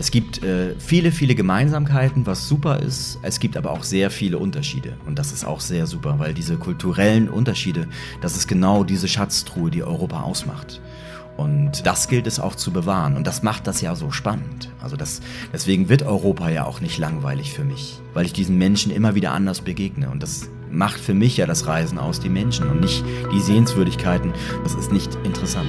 Es gibt äh, viele, viele Gemeinsamkeiten, was super ist. Es gibt aber auch sehr viele Unterschiede. Und das ist auch sehr super, weil diese kulturellen Unterschiede, das ist genau diese Schatztruhe, die Europa ausmacht. Und das gilt es auch zu bewahren. Und das macht das ja so spannend. Also das, deswegen wird Europa ja auch nicht langweilig für mich, weil ich diesen Menschen immer wieder anders begegne. Und das macht für mich ja das Reisen aus, die Menschen und nicht die Sehenswürdigkeiten. Das ist nicht interessant.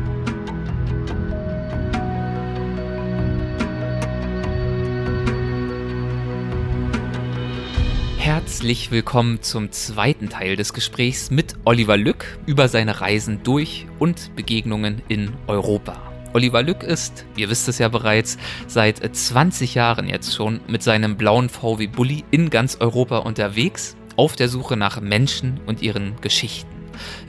Herzlich willkommen zum zweiten Teil des Gesprächs mit Oliver Lück über seine Reisen durch und Begegnungen in Europa. Oliver Lück ist, ihr wisst es ja bereits, seit 20 Jahren jetzt schon mit seinem blauen VW Bulli in ganz Europa unterwegs, auf der Suche nach Menschen und ihren Geschichten.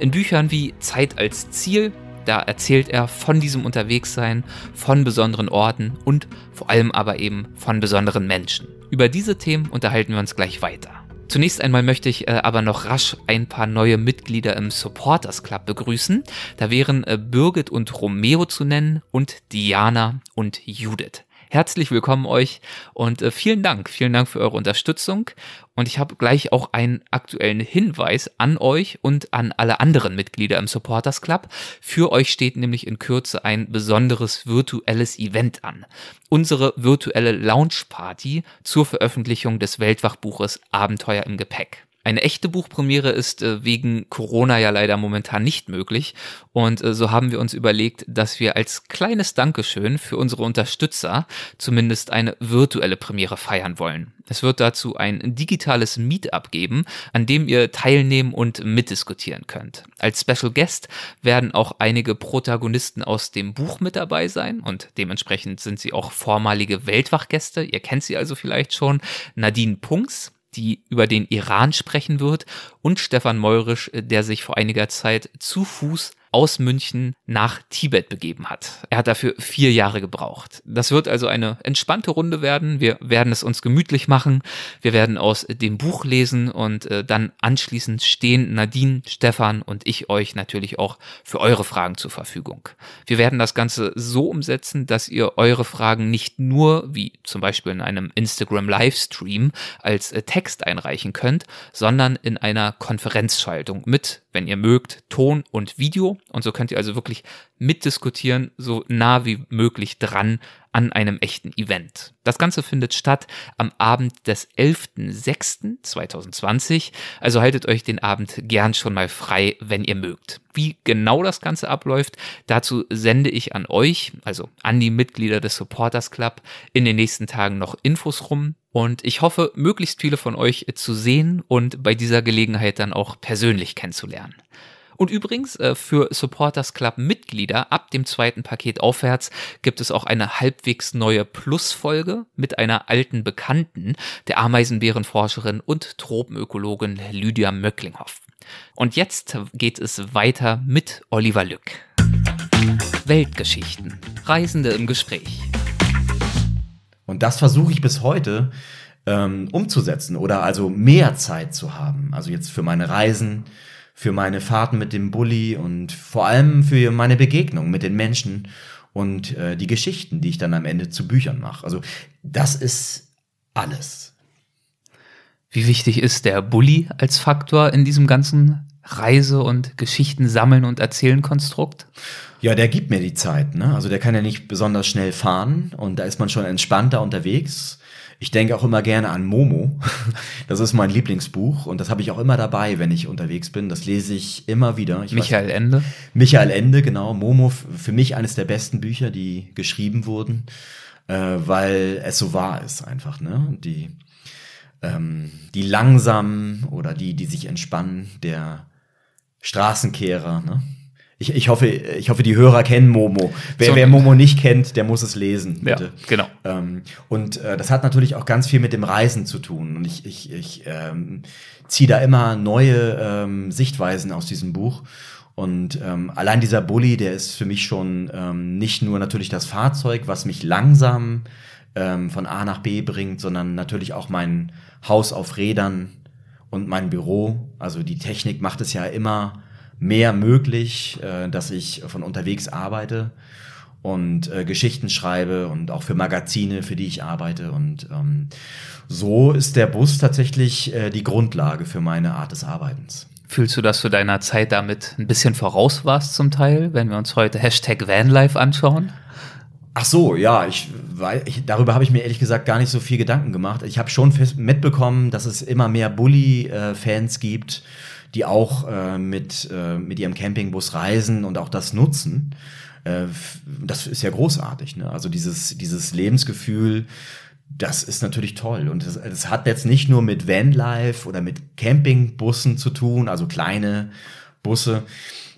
In Büchern wie Zeit als Ziel, da erzählt er von diesem Unterwegssein, von besonderen Orten und vor allem aber eben von besonderen Menschen. Über diese Themen unterhalten wir uns gleich weiter. Zunächst einmal möchte ich äh, aber noch rasch ein paar neue Mitglieder im Supporters Club begrüßen. Da wären äh, Birgit und Romeo zu nennen und Diana und Judith. Herzlich willkommen euch und äh, vielen Dank, vielen Dank für eure Unterstützung. Und ich habe gleich auch einen aktuellen Hinweis an euch und an alle anderen Mitglieder im Supporters Club. Für euch steht nämlich in Kürze ein besonderes virtuelles Event an. Unsere virtuelle Launch Party zur Veröffentlichung des Weltwachbuches Abenteuer im Gepäck. Eine echte Buchpremiere ist äh, wegen Corona ja leider momentan nicht möglich und äh, so haben wir uns überlegt, dass wir als kleines Dankeschön für unsere Unterstützer zumindest eine virtuelle Premiere feiern wollen. Es wird dazu ein digitales Meetup geben, an dem ihr teilnehmen und mitdiskutieren könnt. Als Special Guest werden auch einige Protagonisten aus dem Buch mit dabei sein und dementsprechend sind sie auch vormalige Weltwachgäste. Ihr kennt sie also vielleicht schon. Nadine Punks, die über den Iran sprechen wird, und Stefan Meurisch, der sich vor einiger Zeit zu Fuß aus München nach Tibet begeben hat. Er hat dafür vier Jahre gebraucht. Das wird also eine entspannte Runde werden. Wir werden es uns gemütlich machen. Wir werden aus dem Buch lesen und äh, dann anschließend stehen Nadine, Stefan und ich euch natürlich auch für eure Fragen zur Verfügung. Wir werden das Ganze so umsetzen, dass ihr eure Fragen nicht nur, wie zum Beispiel in einem Instagram Livestream, als äh, Text einreichen könnt, sondern in einer Konferenzschaltung mit wenn ihr mögt, Ton und Video. Und so könnt ihr also wirklich mitdiskutieren, so nah wie möglich dran an einem echten Event. Das Ganze findet statt am Abend des 11.06.2020. Also haltet euch den Abend gern schon mal frei, wenn ihr mögt. Wie genau das Ganze abläuft, dazu sende ich an euch, also an die Mitglieder des Supporters Club, in den nächsten Tagen noch Infos rum. Und ich hoffe, möglichst viele von euch zu sehen und bei dieser Gelegenheit dann auch persönlich kennenzulernen. Und übrigens, äh, für Supporters Club Mitglieder ab dem zweiten Paket aufwärts gibt es auch eine halbwegs neue Plusfolge mit einer alten Bekannten, der Ameisenbärenforscherin und Tropenökologin Lydia Möcklinghoff. Und jetzt geht es weiter mit Oliver Lück. Weltgeschichten. Reisende im Gespräch. Und das versuche ich bis heute ähm, umzusetzen oder also mehr Zeit zu haben. Also jetzt für meine Reisen, für meine Fahrten mit dem Bulli und vor allem für meine Begegnung mit den Menschen und äh, die Geschichten, die ich dann am Ende zu Büchern mache. Also das ist alles. Wie wichtig ist der Bulli als Faktor in diesem ganzen Reise- und Geschichten sammeln und erzählen Konstrukt? Ja, der gibt mir die Zeit. Ne? Also der kann ja nicht besonders schnell fahren und da ist man schon entspannter unterwegs. Ich denke auch immer gerne an Momo. Das ist mein Lieblingsbuch und das habe ich auch immer dabei, wenn ich unterwegs bin. Das lese ich immer wieder. Ich Michael weiß, Ende. Michael Ende, genau. Momo, für mich eines der besten Bücher, die geschrieben wurden, äh, weil es so wahr ist einfach. Ne? Die, ähm, die langsamen oder die, die sich entspannen, der Straßenkehrer. Ne? Ich, ich, hoffe, ich hoffe, die Hörer kennen Momo. Wer, so, wer Momo nicht kennt, der muss es lesen. Bitte. Ja, genau. Ähm, und äh, das hat natürlich auch ganz viel mit dem Reisen zu tun. Und ich, ich, ich ähm, ziehe da immer neue ähm, Sichtweisen aus diesem Buch. Und ähm, allein dieser Bulli, der ist für mich schon ähm, nicht nur natürlich das Fahrzeug, was mich langsam ähm, von A nach B bringt, sondern natürlich auch mein Haus auf Rädern und mein Büro. Also die Technik macht es ja immer mehr möglich, äh, dass ich von unterwegs arbeite und äh, Geschichten schreibe und auch für Magazine, für die ich arbeite. Und ähm, so ist der Bus tatsächlich äh, die Grundlage für meine Art des Arbeitens. Fühlst du, dass du deiner Zeit damit ein bisschen voraus warst zum Teil, wenn wir uns heute Hashtag Vanlife anschauen? Ach so, ja, ich, weil ich, darüber habe ich mir ehrlich gesagt gar nicht so viel Gedanken gemacht. Ich habe schon mitbekommen, dass es immer mehr Bully-Fans gibt, die auch äh, mit, äh, mit ihrem Campingbus reisen und auch das nutzen. Äh, das ist ja großartig. Ne? Also dieses, dieses Lebensgefühl, das ist natürlich toll. Und es, es hat jetzt nicht nur mit Vanlife oder mit Campingbussen zu tun, also kleine Busse.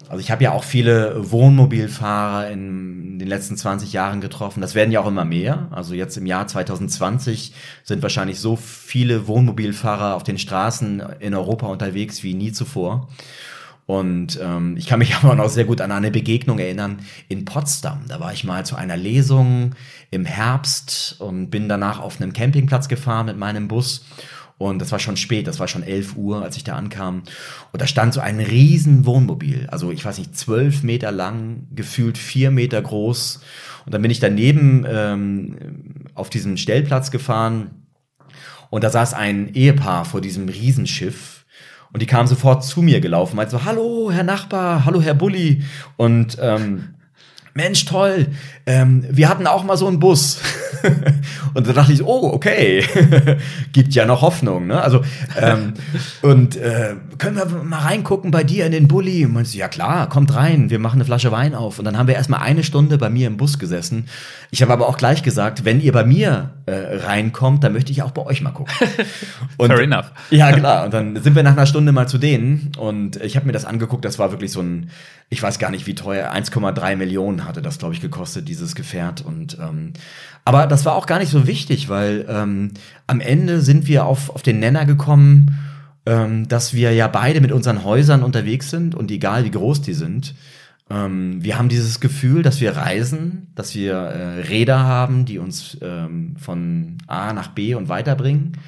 Also ich habe ja auch viele Wohnmobilfahrer in den letzten 20 Jahren getroffen. Das werden ja auch immer mehr. Also jetzt im Jahr 2020 sind wahrscheinlich so viele Wohnmobilfahrer auf den Straßen in Europa unterwegs wie nie zuvor. Und ähm, ich kann mich aber noch sehr gut an eine Begegnung erinnern in Potsdam. Da war ich mal zu einer Lesung im Herbst und bin danach auf einem Campingplatz gefahren mit meinem Bus. Und das war schon spät, das war schon 11 Uhr, als ich da ankam. Und da stand so ein riesen Wohnmobil, also ich weiß nicht, zwölf Meter lang, gefühlt vier Meter groß. Und dann bin ich daneben ähm, auf diesem Stellplatz gefahren und da saß ein Ehepaar vor diesem Riesenschiff. Und die kamen sofort zu mir gelaufen, meinte so, hallo, Herr Nachbar, hallo, Herr Bulli. Und ähm, Mensch, toll, ähm, wir hatten auch mal so einen Bus. und da dachte ich, oh, okay, gibt ja noch Hoffnung. Ne? Also, ähm, und äh, können wir mal reingucken bei dir in den Bulli? Und meinst du, ja klar, kommt rein, wir machen eine Flasche Wein auf. Und dann haben wir erstmal eine Stunde bei mir im Bus gesessen. Ich habe aber auch gleich gesagt, wenn ihr bei mir äh, reinkommt, dann möchte ich auch bei euch mal gucken. Und, Fair enough. Ja, klar. Und dann sind wir nach einer Stunde mal zu denen und ich habe mir das angeguckt, das war wirklich so ein ich weiß gar nicht wie teuer, 1,3 Millionen hatte das, glaube ich, gekostet, dieses Gefährt. Und ähm, aber das war auch gar nicht so wichtig, weil ähm, am Ende sind wir auf, auf den Nenner gekommen, ähm, dass wir ja beide mit unseren Häusern unterwegs sind und egal wie groß die sind, ähm, wir haben dieses Gefühl, dass wir reisen, dass wir äh, Räder haben, die uns ähm, von A nach B und weiterbringen.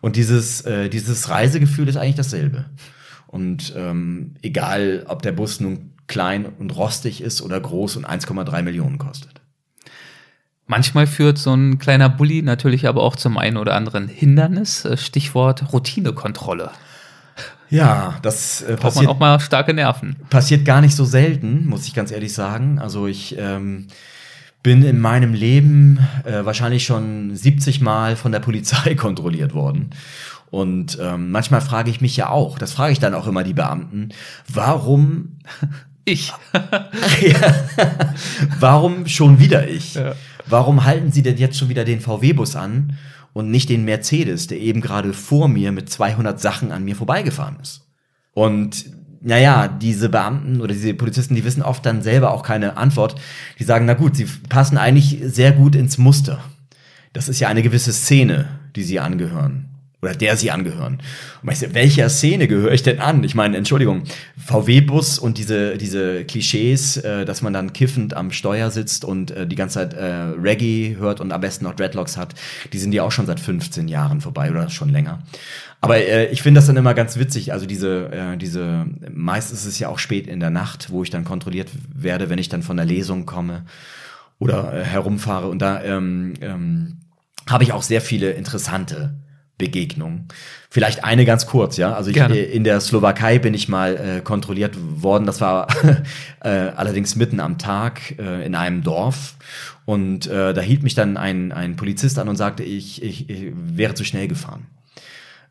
Und dieses, äh, dieses Reisegefühl ist eigentlich dasselbe. Und ähm, egal, ob der Bus nun klein und rostig ist oder groß und 1,3 Millionen kostet. Manchmal führt so ein kleiner Bulli natürlich aber auch zum einen oder anderen Hindernis. Äh, Stichwort Routinekontrolle. Ja, das äh, passiert man auch mal starke Nerven. Passiert gar nicht so selten, muss ich ganz ehrlich sagen. Also ich ähm, bin in meinem Leben äh, wahrscheinlich schon 70 Mal von der Polizei kontrolliert worden. Und ähm, manchmal frage ich mich ja auch, das frage ich dann auch immer die Beamten, warum ich. ja. Warum schon wieder ich? Ja. Warum halten Sie denn jetzt schon wieder den VW-Bus an und nicht den Mercedes, der eben gerade vor mir mit 200 Sachen an mir vorbeigefahren ist? Und naja, diese Beamten oder diese Polizisten, die wissen oft dann selber auch keine Antwort. Die sagen, na gut, sie passen eigentlich sehr gut ins Muster. Das ist ja eine gewisse Szene, die sie angehören oder der sie angehören. Und weißt du, welcher Szene gehöre ich denn an? Ich meine, Entschuldigung, VW-Bus und diese, diese Klischees, äh, dass man dann kiffend am Steuer sitzt und äh, die ganze Zeit äh, Reggae hört und am besten noch Dreadlocks hat, die sind ja auch schon seit 15 Jahren vorbei oder schon länger. Aber äh, ich finde das dann immer ganz witzig. Also diese, äh, diese, meist ist es ja auch spät in der Nacht, wo ich dann kontrolliert werde, wenn ich dann von der Lesung komme oder äh, herumfahre. Und da ähm, ähm, habe ich auch sehr viele interessante Begegnung. Vielleicht eine ganz kurz, ja. Also ich, äh, in der Slowakei bin ich mal äh, kontrolliert worden. Das war äh, allerdings mitten am Tag äh, in einem Dorf. Und äh, da hielt mich dann ein, ein Polizist an und sagte, ich, ich, ich wäre zu schnell gefahren.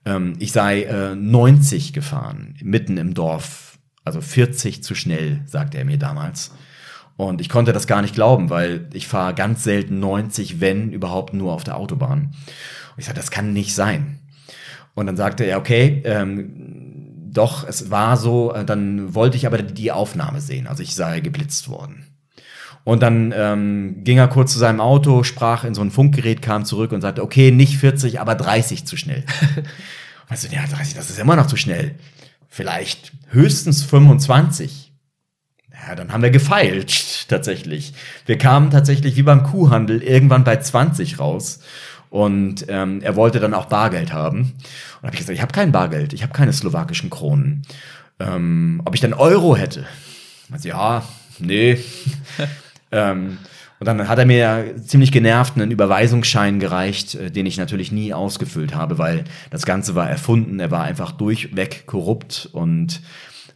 Ähm, ich sei äh, 90 gefahren, mitten im Dorf. Also 40 zu schnell, sagte er mir damals. Und ich konnte das gar nicht glauben, weil ich fahre ganz selten 90, wenn überhaupt nur auf der Autobahn. Und ich sagte, das kann nicht sein. Und dann sagte er, okay, ähm, doch, es war so, äh, dann wollte ich aber die Aufnahme sehen. Also ich sei geblitzt worden. Und dann ähm, ging er kurz zu seinem Auto, sprach in so ein Funkgerät, kam zurück und sagte, okay, nicht 40, aber 30 zu schnell. also, ja, 30, das ist immer noch zu schnell. Vielleicht höchstens 25. Ja, dann haben wir gefeilt, tatsächlich. Wir kamen tatsächlich wie beim Kuhhandel irgendwann bei 20 raus. Und ähm, er wollte dann auch Bargeld haben. Und habe ich gesagt, ich habe kein Bargeld, ich habe keine slowakischen Kronen. Ähm, ob ich dann Euro hätte? Also, ja, nee. ähm, und dann hat er mir ziemlich genervt einen Überweisungsschein gereicht, äh, den ich natürlich nie ausgefüllt habe, weil das Ganze war erfunden. Er war einfach durchweg korrupt und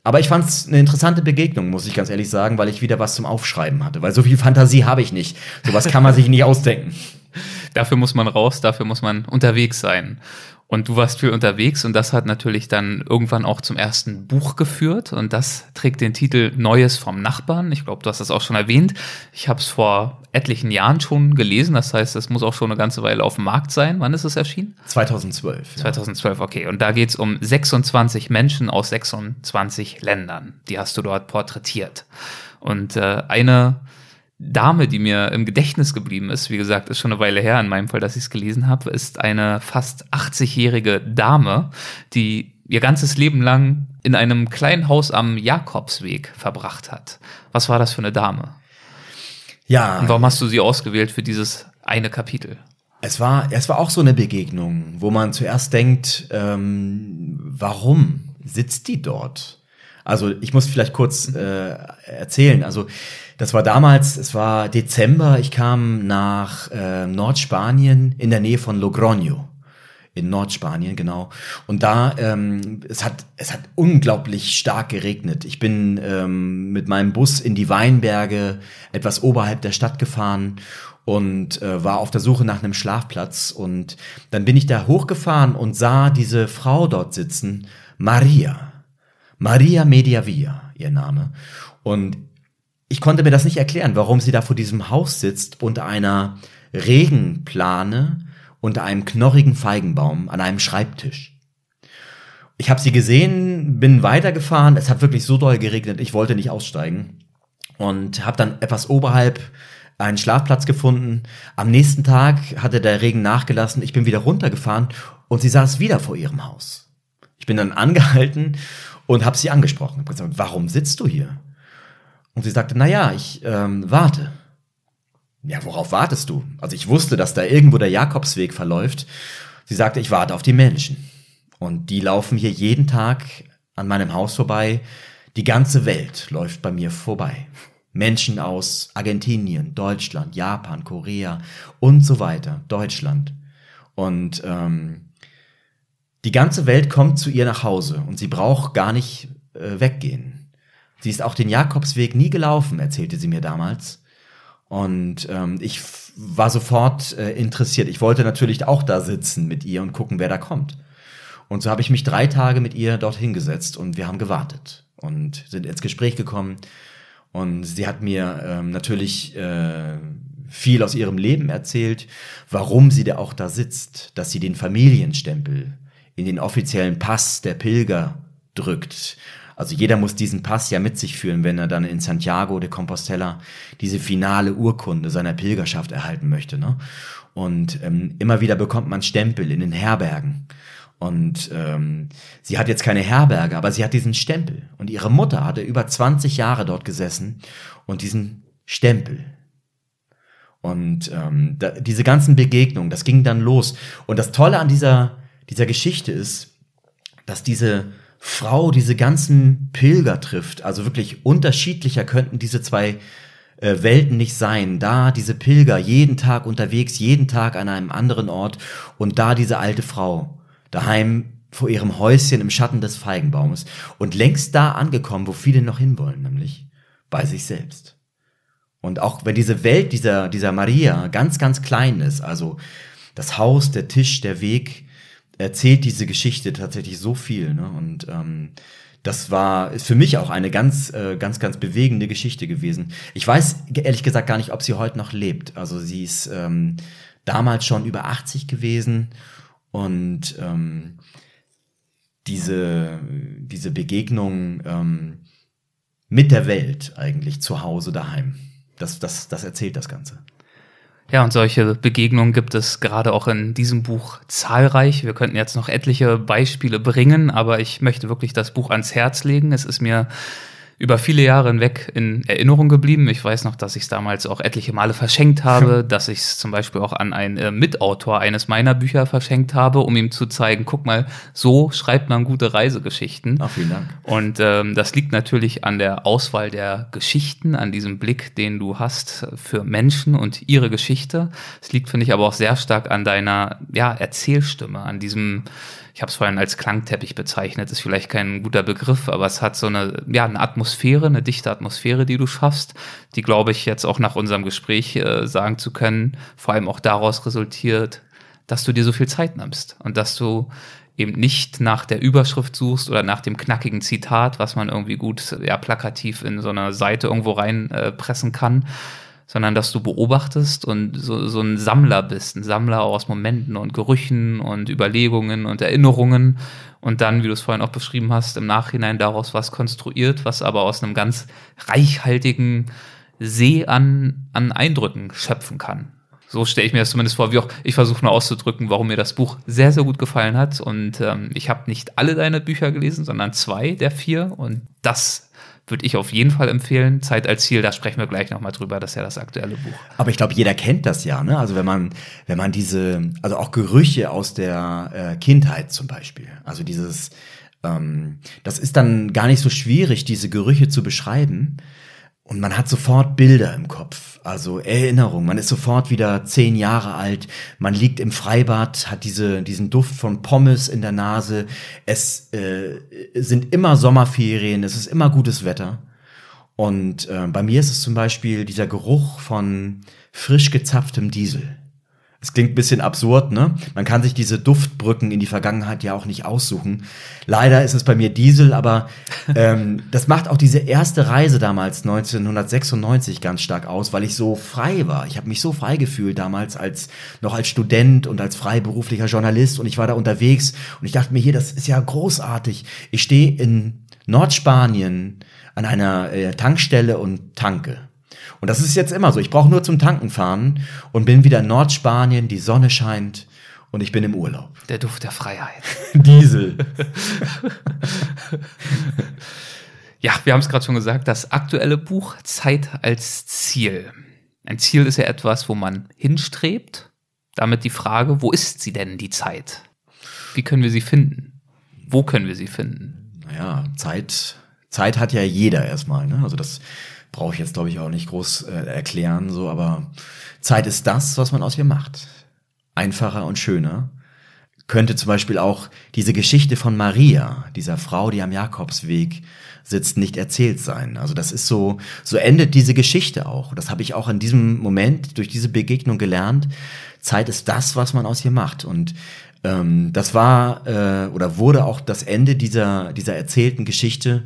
aber ich fand es eine interessante Begegnung, muss ich ganz ehrlich sagen, weil ich wieder was zum Aufschreiben hatte. Weil so viel Fantasie habe ich nicht. Sowas kann man sich nicht ausdenken. Dafür muss man raus, dafür muss man unterwegs sein. Und du warst viel unterwegs und das hat natürlich dann irgendwann auch zum ersten Buch geführt und das trägt den Titel Neues vom Nachbarn. Ich glaube, du hast das auch schon erwähnt. Ich habe es vor etlichen Jahren schon gelesen, das heißt, es muss auch schon eine ganze Weile auf dem Markt sein. Wann ist es erschienen? 2012. 2012, okay. Und da geht es um 26 Menschen aus 26 Ländern. Die hast du dort porträtiert. Und äh, eine Dame, die mir im Gedächtnis geblieben ist, wie gesagt, ist schon eine Weile her in meinem Fall, dass ich es gelesen habe, ist eine fast 80-jährige Dame, die ihr ganzes Leben lang in einem kleinen Haus am Jakobsweg verbracht hat. Was war das für eine Dame? Ja. Und warum hast du sie ausgewählt für dieses eine Kapitel? Es war, es war auch so eine Begegnung, wo man zuerst denkt, ähm, warum sitzt die dort? Also ich muss vielleicht kurz äh, erzählen. Also das war damals, es war Dezember, ich kam nach äh, Nordspanien in der Nähe von Logroño. In Nordspanien, genau. Und da, ähm, es hat, es hat unglaublich stark geregnet. Ich bin ähm, mit meinem Bus in die Weinberge etwas oberhalb der Stadt gefahren und äh, war auf der Suche nach einem Schlafplatz. Und dann bin ich da hochgefahren und sah diese Frau dort sitzen, Maria. Maria Mediavia, ihr Name. Und ich konnte mir das nicht erklären, warum sie da vor diesem Haus sitzt unter einer Regenplane, unter einem knorrigen Feigenbaum an einem Schreibtisch. Ich habe sie gesehen, bin weitergefahren. Es hat wirklich so doll geregnet, ich wollte nicht aussteigen und habe dann etwas oberhalb einen Schlafplatz gefunden. Am nächsten Tag hatte der Regen nachgelassen. Ich bin wieder runtergefahren und sie saß wieder vor ihrem Haus. Ich bin dann angehalten und habe sie angesprochen. Hab gesagt, warum sitzt du hier? Und sie sagte, na ja, ich ähm, warte. Ja, worauf wartest du? Also ich wusste, dass da irgendwo der Jakobsweg verläuft. Sie sagte, ich warte auf die Menschen. Und die laufen hier jeden Tag an meinem Haus vorbei. Die ganze Welt läuft bei mir vorbei. Menschen aus Argentinien, Deutschland, Japan, Korea und so weiter. Deutschland. Und ähm, die ganze Welt kommt zu ihr nach Hause und sie braucht gar nicht äh, weggehen. Sie ist auch den Jakobsweg nie gelaufen, erzählte sie mir damals. Und ähm, ich war sofort äh, interessiert. Ich wollte natürlich auch da sitzen mit ihr und gucken, wer da kommt. Und so habe ich mich drei Tage mit ihr dort hingesetzt und wir haben gewartet und sind ins Gespräch gekommen. Und sie hat mir ähm, natürlich äh, viel aus ihrem Leben erzählt, warum sie da auch da sitzt, dass sie den Familienstempel in den offiziellen Pass der Pilger drückt, also jeder muss diesen Pass ja mit sich führen, wenn er dann in Santiago de Compostela diese finale Urkunde seiner Pilgerschaft erhalten möchte. Ne? Und ähm, immer wieder bekommt man Stempel in den Herbergen. Und ähm, sie hat jetzt keine Herberge, aber sie hat diesen Stempel. Und ihre Mutter hatte über 20 Jahre dort gesessen und diesen Stempel. Und ähm, da, diese ganzen Begegnungen, das ging dann los. Und das Tolle an dieser, dieser Geschichte ist, dass diese Frau diese ganzen Pilger trifft. Also wirklich unterschiedlicher könnten diese zwei äh, Welten nicht sein. Da diese Pilger jeden Tag unterwegs, jeden Tag an einem anderen Ort und da diese alte Frau daheim vor ihrem Häuschen im Schatten des Feigenbaumes und längst da angekommen, wo viele noch hinwollen, nämlich bei sich selbst. Und auch wenn diese Welt dieser, dieser Maria ganz, ganz klein ist, also das Haus, der Tisch, der Weg, erzählt diese Geschichte tatsächlich so viel. Ne? Und ähm, das war ist für mich auch eine ganz, äh, ganz, ganz bewegende Geschichte gewesen. Ich weiß ehrlich gesagt gar nicht, ob sie heute noch lebt. Also sie ist ähm, damals schon über 80 gewesen und ähm, diese, diese Begegnung ähm, mit der Welt eigentlich zu Hause daheim. Das, das, das erzählt das Ganze. Ja, und solche Begegnungen gibt es gerade auch in diesem Buch zahlreich. Wir könnten jetzt noch etliche Beispiele bringen, aber ich möchte wirklich das Buch ans Herz legen. Es ist mir über viele Jahre hinweg in Erinnerung geblieben. Ich weiß noch, dass ich es damals auch etliche Male verschenkt habe, dass ich es zum Beispiel auch an einen äh, Mitautor eines meiner Bücher verschenkt habe, um ihm zu zeigen, guck mal, so schreibt man gute Reisegeschichten. Ach, vielen Dank. Und ähm, das liegt natürlich an der Auswahl der Geschichten, an diesem Blick, den du hast für Menschen und ihre Geschichte. Es liegt, finde ich, aber auch sehr stark an deiner ja, Erzählstimme, an diesem ich habe es vorhin als Klangteppich bezeichnet, ist vielleicht kein guter Begriff, aber es hat so eine, ja, eine Atmosphäre, eine dichte Atmosphäre, die du schaffst, die, glaube ich, jetzt auch nach unserem Gespräch äh, sagen zu können, vor allem auch daraus resultiert, dass du dir so viel Zeit nimmst und dass du eben nicht nach der Überschrift suchst oder nach dem knackigen Zitat, was man irgendwie gut ja, plakativ in so einer Seite irgendwo reinpressen äh, kann, sondern dass du beobachtest und so, so ein Sammler bist, ein Sammler aus Momenten und Gerüchen und Überlegungen und Erinnerungen und dann, wie du es vorhin auch beschrieben hast, im Nachhinein daraus was konstruiert, was aber aus einem ganz reichhaltigen See an, an Eindrücken schöpfen kann. So stelle ich mir das zumindest vor, wie auch ich versuche nur auszudrücken, warum mir das Buch sehr, sehr gut gefallen hat. Und ähm, ich habe nicht alle deine Bücher gelesen, sondern zwei der vier. Und das würde ich auf jeden Fall empfehlen. Zeit als Ziel, da sprechen wir gleich nochmal drüber, das ist ja das aktuelle Buch. Aber ich glaube, jeder kennt das ja, ne? Also wenn man, wenn man diese, also auch Gerüche aus der äh, Kindheit zum Beispiel, also dieses, ähm, das ist dann gar nicht so schwierig, diese Gerüche zu beschreiben. Und man hat sofort Bilder im Kopf, also Erinnerungen. Man ist sofort wieder zehn Jahre alt. Man liegt im Freibad, hat diese, diesen Duft von Pommes in der Nase. Es äh, sind immer Sommerferien, es ist immer gutes Wetter. Und äh, bei mir ist es zum Beispiel dieser Geruch von frisch gezapftem Diesel. Es klingt ein bisschen absurd, ne? Man kann sich diese Duftbrücken in die Vergangenheit ja auch nicht aussuchen. Leider ist es bei mir Diesel, aber ähm, das macht auch diese erste Reise damals 1996 ganz stark aus, weil ich so frei war. Ich habe mich so frei gefühlt damals als noch als Student und als freiberuflicher Journalist und ich war da unterwegs und ich dachte mir hier, das ist ja großartig. Ich stehe in Nordspanien an einer äh, Tankstelle und tanke. Und das ist jetzt immer so. Ich brauche nur zum Tanken fahren und bin wieder in Nordspanien, die Sonne scheint und ich bin im Urlaub. Der Duft der Freiheit. Diesel. ja, wir haben es gerade schon gesagt, das aktuelle Buch Zeit als Ziel. Ein Ziel ist ja etwas, wo man hinstrebt. Damit die Frage, wo ist sie denn, die Zeit? Wie können wir sie finden? Wo können wir sie finden? Naja, Zeit, Zeit hat ja jeder erstmal. Ne? Also das brauche ich jetzt, glaube ich, auch nicht groß äh, erklären, so, aber Zeit ist das, was man aus ihr macht. Einfacher und schöner. Könnte zum Beispiel auch diese Geschichte von Maria, dieser Frau, die am Jakobsweg sitzt, nicht erzählt sein. Also das ist so, so endet diese Geschichte auch. Das habe ich auch in diesem Moment durch diese Begegnung gelernt. Zeit ist das, was man aus ihr macht. Und ähm, das war äh, oder wurde auch das Ende dieser, dieser erzählten Geschichte,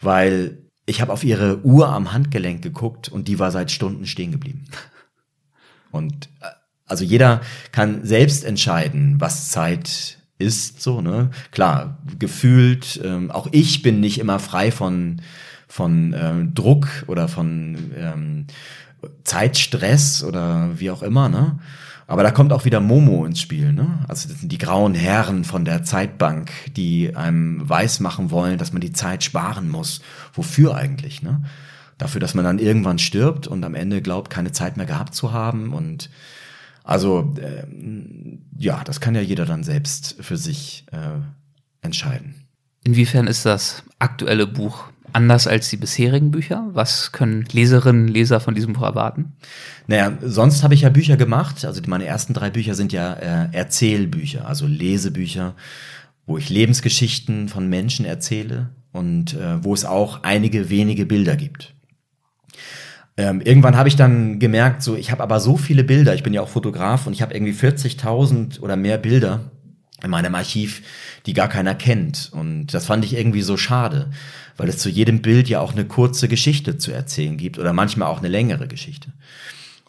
weil ich habe auf ihre Uhr am Handgelenk geguckt und die war seit Stunden stehen geblieben. Und äh, also jeder kann selbst entscheiden, was Zeit ist, so, ne? Klar, gefühlt, ähm, auch ich bin nicht immer frei von, von ähm, Druck oder von ähm, Zeitstress oder wie auch immer, ne? Aber da kommt auch wieder Momo ins Spiel, ne? Also das sind die grauen Herren von der Zeitbank, die einem weismachen wollen, dass man die Zeit sparen muss. Wofür eigentlich, ne? Dafür, dass man dann irgendwann stirbt und am Ende glaubt, keine Zeit mehr gehabt zu haben. Und also äh, ja, das kann ja jeder dann selbst für sich äh, entscheiden. Inwiefern ist das aktuelle Buch anders als die bisherigen Bücher? Was können Leserinnen, Leser von diesem Buch erwarten? Naja, sonst habe ich ja Bücher gemacht. Also meine ersten drei Bücher sind ja äh, Erzählbücher, also Lesebücher, wo ich Lebensgeschichten von Menschen erzähle und äh, wo es auch einige wenige Bilder gibt. Ähm, irgendwann habe ich dann gemerkt, so ich habe aber so viele Bilder. Ich bin ja auch Fotograf und ich habe irgendwie 40.000 oder mehr Bilder in meinem Archiv, die gar keiner kennt. Und das fand ich irgendwie so schade, weil es zu jedem Bild ja auch eine kurze Geschichte zu erzählen gibt oder manchmal auch eine längere Geschichte.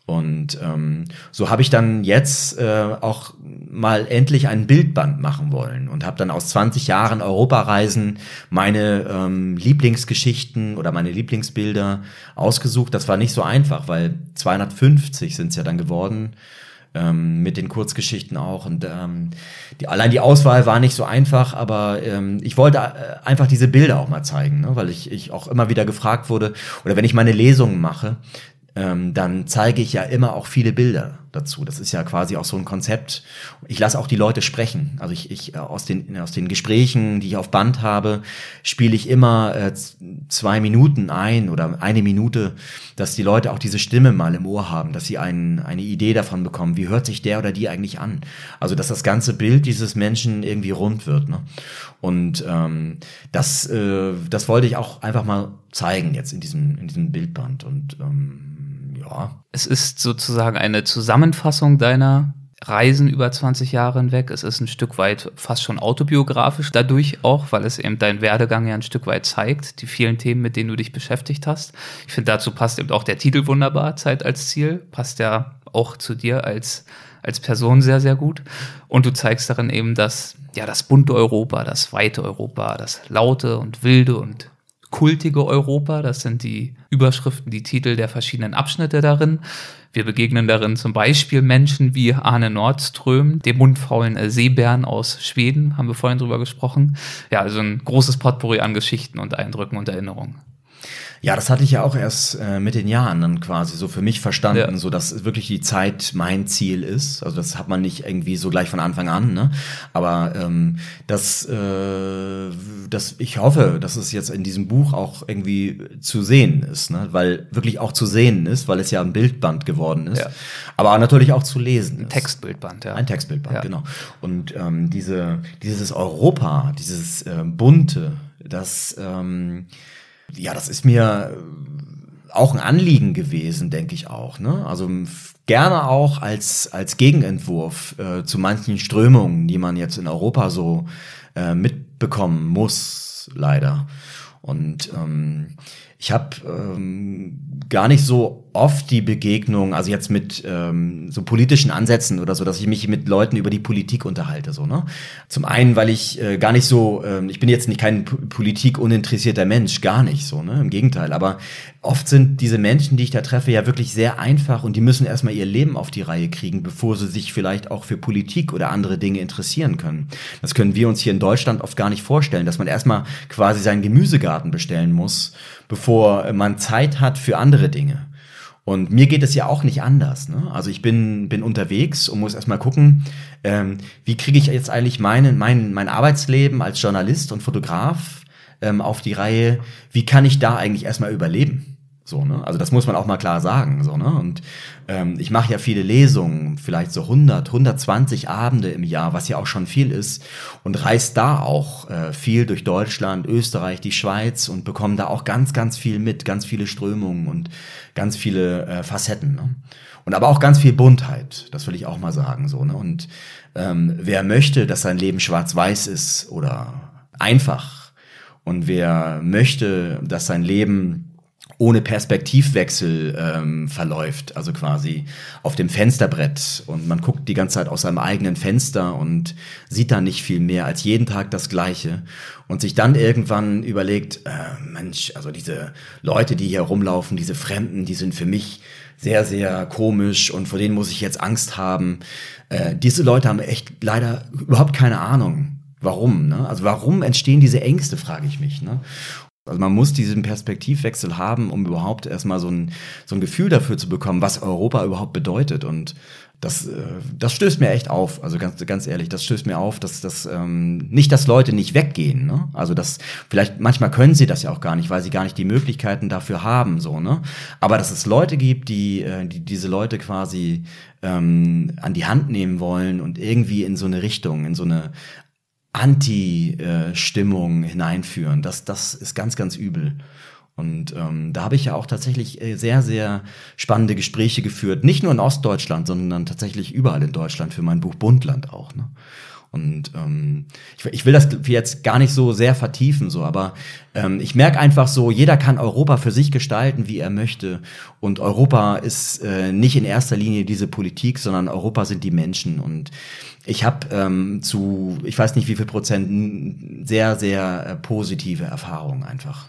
Und ähm, so habe ich dann jetzt äh, auch mal endlich ein Bildband machen wollen und habe dann aus 20 Jahren Europareisen meine ähm, Lieblingsgeschichten oder meine Lieblingsbilder ausgesucht. Das war nicht so einfach, weil 250 sind es ja dann geworden ähm, mit den Kurzgeschichten auch. Und ähm, die, allein die Auswahl war nicht so einfach, aber ähm, ich wollte äh, einfach diese Bilder auch mal zeigen, ne? weil ich, ich auch immer wieder gefragt wurde, oder wenn ich meine Lesungen mache, ähm, dann zeige ich ja immer auch viele Bilder dazu. Das ist ja quasi auch so ein Konzept. Ich lasse auch die Leute sprechen. Also ich, ich äh, aus den aus den Gesprächen, die ich auf Band habe, spiele ich immer äh, zwei Minuten ein oder eine Minute, dass die Leute auch diese Stimme mal im Ohr haben, dass sie ein, eine Idee davon bekommen, wie hört sich der oder die eigentlich an. Also dass das ganze Bild dieses Menschen irgendwie rund wird. Ne? Und ähm, das äh, das wollte ich auch einfach mal zeigen jetzt in diesem in diesem Bildband und ähm, ja. Es ist sozusagen eine Zusammenfassung deiner Reisen über 20 Jahre hinweg. Es ist ein Stück weit fast schon autobiografisch dadurch auch, weil es eben deinen Werdegang ja ein Stück weit zeigt, die vielen Themen, mit denen du dich beschäftigt hast. Ich finde, dazu passt eben auch der Titel wunderbar, Zeit als Ziel. Passt ja auch zu dir als, als Person sehr, sehr gut. Und du zeigst darin eben, dass ja das bunte Europa, das weite Europa, das laute und wilde und kultige Europa. Das sind die Überschriften, die Titel der verschiedenen Abschnitte darin. Wir begegnen darin zum Beispiel Menschen wie Arne Nordström, dem mundfaulen Seebären aus Schweden, haben wir vorhin drüber gesprochen. Ja, also ein großes Potpourri an Geschichten und Eindrücken und Erinnerungen. Ja, das hatte ich ja auch erst äh, mit den Jahren dann quasi so für mich verstanden, ja. so dass wirklich die Zeit mein Ziel ist. Also das hat man nicht irgendwie so gleich von Anfang an, ne? Aber ähm, das, äh, das, ich hoffe, dass es jetzt in diesem Buch auch irgendwie zu sehen ist, ne? Weil wirklich auch zu sehen ist, weil es ja ein Bildband geworden ist. Ja. Aber natürlich auch zu lesen. Ein Textbildband, ja. Ein Textbildband, ja. genau. Und ähm, diese, dieses Europa, dieses äh, bunte, das ähm, ja, das ist mir äh, auch ein Anliegen gewesen, denke ich auch. Ne? Also gerne auch als, als Gegenentwurf äh, zu manchen Strömungen, die man jetzt in Europa so äh, mitbekommen muss, leider. Und ähm, ich habe ähm, gar nicht so oft die Begegnung, also jetzt mit ähm, so politischen Ansätzen oder so, dass ich mich mit Leuten über die Politik unterhalte. So, ne? Zum einen, weil ich äh, gar nicht so, äh, ich bin jetzt nicht kein Politik uninteressierter Mensch, gar nicht so, ne? Im Gegenteil. Aber oft sind diese Menschen, die ich da treffe, ja wirklich sehr einfach und die müssen erstmal ihr Leben auf die Reihe kriegen, bevor sie sich vielleicht auch für Politik oder andere Dinge interessieren können. Das können wir uns hier in Deutschland oft gar nicht vorstellen, dass man erstmal quasi seinen Gemüsegarten bestellen muss bevor man Zeit hat für andere Dinge. Und mir geht es ja auch nicht anders. Ne? Also ich bin, bin unterwegs und muss erstmal gucken, ähm, wie kriege ich jetzt eigentlich meinen, mein, mein Arbeitsleben als Journalist und Fotograf ähm, auf die Reihe, wie kann ich da eigentlich erstmal überleben? So, ne? Also das muss man auch mal klar sagen. So, ne? Und ähm, ich mache ja viele Lesungen, vielleicht so 100, 120 Abende im Jahr, was ja auch schon viel ist. Und reise da auch äh, viel durch Deutschland, Österreich, die Schweiz und bekomme da auch ganz, ganz viel mit, ganz viele Strömungen und ganz viele äh, Facetten. Ne? Und aber auch ganz viel Buntheit, das will ich auch mal sagen. So, ne? Und ähm, wer möchte, dass sein Leben schwarz-weiß ist oder einfach, und wer möchte, dass sein Leben ohne Perspektivwechsel ähm, verläuft, also quasi auf dem Fensterbrett und man guckt die ganze Zeit aus seinem eigenen Fenster und sieht da nicht viel mehr als jeden Tag das Gleiche und sich dann irgendwann überlegt, äh, Mensch, also diese Leute, die hier rumlaufen, diese Fremden, die sind für mich sehr, sehr komisch und vor denen muss ich jetzt Angst haben. Äh, diese Leute haben echt leider überhaupt keine Ahnung, Warum? Ne? Also warum entstehen diese Ängste, frage ich mich. Ne? Also man muss diesen Perspektivwechsel haben, um überhaupt erstmal so ein, so ein Gefühl dafür zu bekommen, was Europa überhaupt bedeutet. Und das, äh, das stößt mir echt auf. Also ganz, ganz ehrlich, das stößt mir auf, dass das ähm, nicht, dass Leute nicht weggehen. Ne? Also das vielleicht manchmal können sie das ja auch gar nicht, weil sie gar nicht die Möglichkeiten dafür haben. So ne, aber dass es Leute gibt, die, äh, die diese Leute quasi ähm, an die Hand nehmen wollen und irgendwie in so eine Richtung, in so eine Anti-Stimmung hineinführen. Das, das ist ganz, ganz übel. Und ähm, da habe ich ja auch tatsächlich äh, sehr, sehr spannende Gespräche geführt. Nicht nur in Ostdeutschland, sondern tatsächlich überall in Deutschland für mein Buch Bundland auch. Ne? Und ähm, ich, ich will das jetzt gar nicht so sehr vertiefen, so, aber ähm, ich merke einfach so, jeder kann Europa für sich gestalten, wie er möchte. Und Europa ist äh, nicht in erster Linie diese Politik, sondern Europa sind die Menschen. Und ich habe ähm, zu, ich weiß nicht wie viel Prozent, sehr, sehr äh, positive Erfahrungen einfach.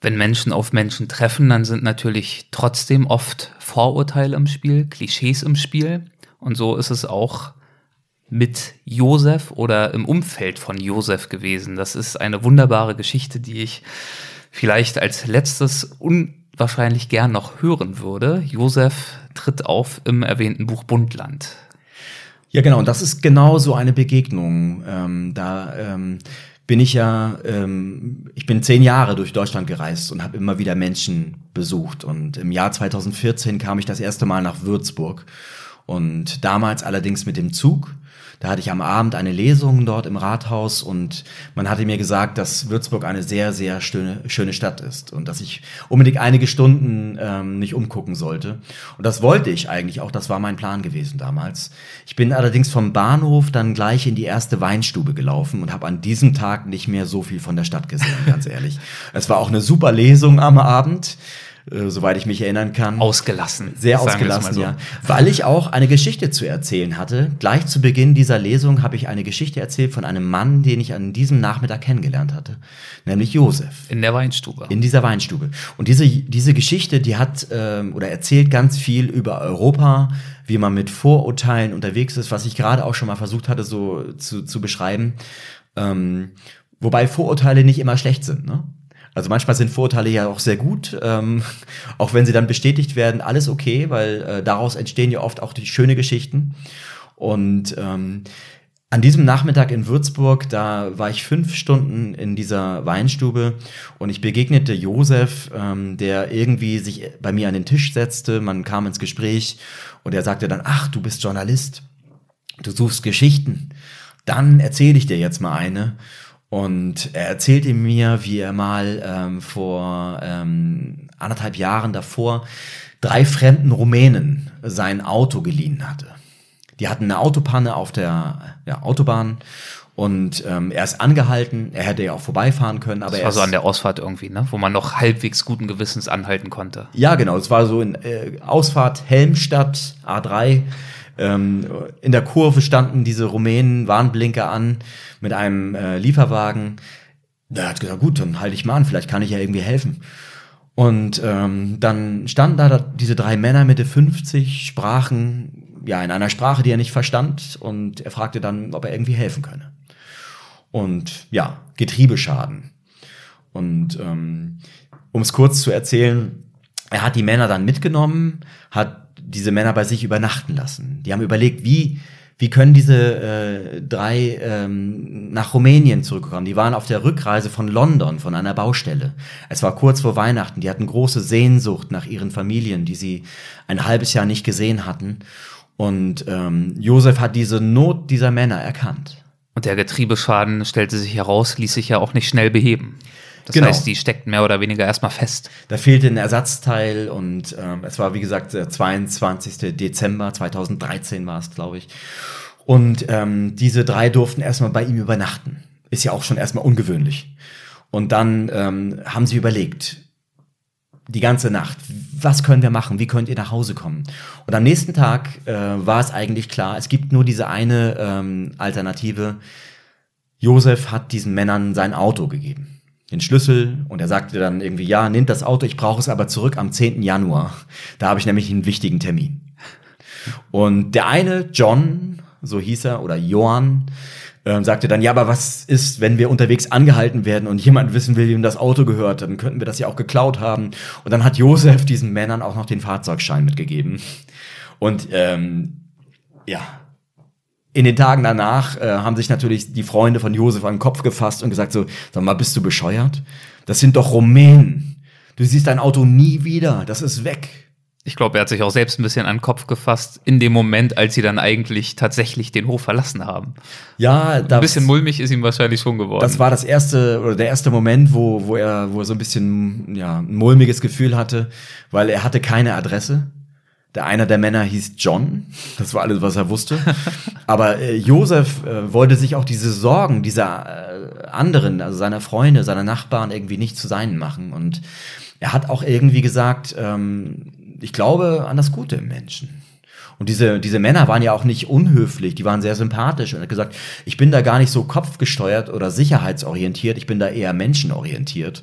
Wenn Menschen auf Menschen treffen, dann sind natürlich trotzdem oft Vorurteile im Spiel, Klischees im Spiel. Und so ist es auch mit Josef oder im Umfeld von Josef gewesen. Das ist eine wunderbare Geschichte, die ich vielleicht als letztes unwahrscheinlich gern noch hören würde. Josef tritt auf im erwähnten Buch Bundland. Ja, genau. Und das ist genau so eine Begegnung. Ähm, da ähm, bin ich ja, ähm, ich bin zehn Jahre durch Deutschland gereist und habe immer wieder Menschen besucht. Und im Jahr 2014 kam ich das erste Mal nach Würzburg. Und damals allerdings mit dem Zug. Da hatte ich am Abend eine Lesung dort im Rathaus und man hatte mir gesagt, dass Würzburg eine sehr, sehr schöne, schöne Stadt ist und dass ich unbedingt einige Stunden ähm, nicht umgucken sollte. Und das wollte ich eigentlich auch, das war mein Plan gewesen damals. Ich bin allerdings vom Bahnhof dann gleich in die erste Weinstube gelaufen und habe an diesem Tag nicht mehr so viel von der Stadt gesehen, ganz ehrlich. Es war auch eine super Lesung am Abend. Äh, soweit ich mich erinnern kann. Ausgelassen. Sehr ausgelassen, so. ja. Weil ich auch eine Geschichte zu erzählen hatte. Gleich zu Beginn dieser Lesung habe ich eine Geschichte erzählt von einem Mann, den ich an diesem Nachmittag kennengelernt hatte. Nämlich Josef. In der Weinstube. In dieser Weinstube. Und diese, diese Geschichte, die hat ähm, oder erzählt ganz viel über Europa, wie man mit Vorurteilen unterwegs ist, was ich gerade auch schon mal versucht hatte, so zu, zu beschreiben. Ähm, wobei Vorurteile nicht immer schlecht sind. Ne? Also manchmal sind Vorurteile ja auch sehr gut, ähm, auch wenn sie dann bestätigt werden, alles okay, weil äh, daraus entstehen ja oft auch die schöne Geschichten. Und ähm, an diesem Nachmittag in Würzburg, da war ich fünf Stunden in dieser Weinstube und ich begegnete Josef, ähm, der irgendwie sich bei mir an den Tisch setzte. Man kam ins Gespräch und er sagte dann, ach, du bist Journalist, du suchst Geschichten. Dann erzähle ich dir jetzt mal eine. Und er erzählte mir, wie er mal ähm, vor ähm, anderthalb Jahren davor drei fremden Rumänen sein Auto geliehen hatte. Die hatten eine Autopanne auf der ja, Autobahn und ähm, er ist angehalten. Er hätte ja auch vorbeifahren können, aber das war so an der Ausfahrt irgendwie, ne? wo man noch halbwegs guten Gewissens anhalten konnte. Ja, genau. Es war so in äh, Ausfahrt Helmstadt A3 ähm, in der Kurve standen diese Rumänen Warnblinker an mit einem äh, Lieferwagen. Der hat gesagt, gut, dann halte ich mal an, vielleicht kann ich ja irgendwie helfen. Und ähm, dann standen da diese drei Männer Mitte 50, sprachen ja in einer Sprache, die er nicht verstand, und er fragte dann, ob er irgendwie helfen könne. Und ja, Getriebeschaden. Und ähm, um es kurz zu erzählen, er hat die Männer dann mitgenommen, hat diese Männer bei sich übernachten lassen. Die haben überlegt, wie, wie können diese äh, drei ähm, nach Rumänien zurückkommen. Die waren auf der Rückreise von London, von einer Baustelle. Es war kurz vor Weihnachten. Die hatten große Sehnsucht nach ihren Familien, die sie ein halbes Jahr nicht gesehen hatten. Und ähm, Josef hat diese Not dieser Männer erkannt. Und der Getriebeschaden stellte sich heraus, ließ sich ja auch nicht schnell beheben. Das Genau. heißt, die steckten mehr oder weniger erstmal fest. Da fehlte ein Ersatzteil und ähm, es war, wie gesagt, der 22. Dezember 2013 war es, glaube ich. Und ähm, diese drei durften erstmal bei ihm übernachten. Ist ja auch schon erstmal ungewöhnlich. Und dann ähm, haben sie überlegt, die ganze Nacht, was können wir machen? Wie könnt ihr nach Hause kommen? Und am nächsten Tag äh, war es eigentlich klar, es gibt nur diese eine ähm, Alternative. Josef hat diesen Männern sein Auto gegeben den Schlüssel und er sagte dann irgendwie, ja, nehmt das Auto, ich brauche es aber zurück am 10. Januar. Da habe ich nämlich einen wichtigen Termin. Und der eine, John, so hieß er, oder Johann, ähm, sagte dann, ja, aber was ist, wenn wir unterwegs angehalten werden und jemand wissen will, wem das Auto gehört, dann könnten wir das ja auch geklaut haben. Und dann hat Josef diesen Männern auch noch den Fahrzeugschein mitgegeben. Und ähm, ja, in den Tagen danach äh, haben sich natürlich die Freunde von Josef an den Kopf gefasst und gesagt so, sag mal, bist du bescheuert? Das sind doch Rumänen. Du siehst dein Auto nie wieder, das ist weg. Ich glaube, er hat sich auch selbst ein bisschen an den Kopf gefasst, in dem Moment, als sie dann eigentlich tatsächlich den Hof verlassen haben. Ja, Ein bisschen mulmig ist ihm wahrscheinlich schon geworden. Das war das erste oder der erste Moment, wo, wo er, wo er so ein bisschen ja, ein mulmiges Gefühl hatte, weil er hatte keine Adresse. Der einer der Männer hieß John. Das war alles, was er wusste. Aber äh, Josef äh, wollte sich auch diese Sorgen dieser äh, anderen, also seiner Freunde, seiner Nachbarn irgendwie nicht zu seinen machen. Und er hat auch irgendwie gesagt, ähm, ich glaube an das Gute im Menschen. Und diese, diese Männer waren ja auch nicht unhöflich, die waren sehr sympathisch und er hat gesagt, ich bin da gar nicht so kopfgesteuert oder sicherheitsorientiert, ich bin da eher menschenorientiert.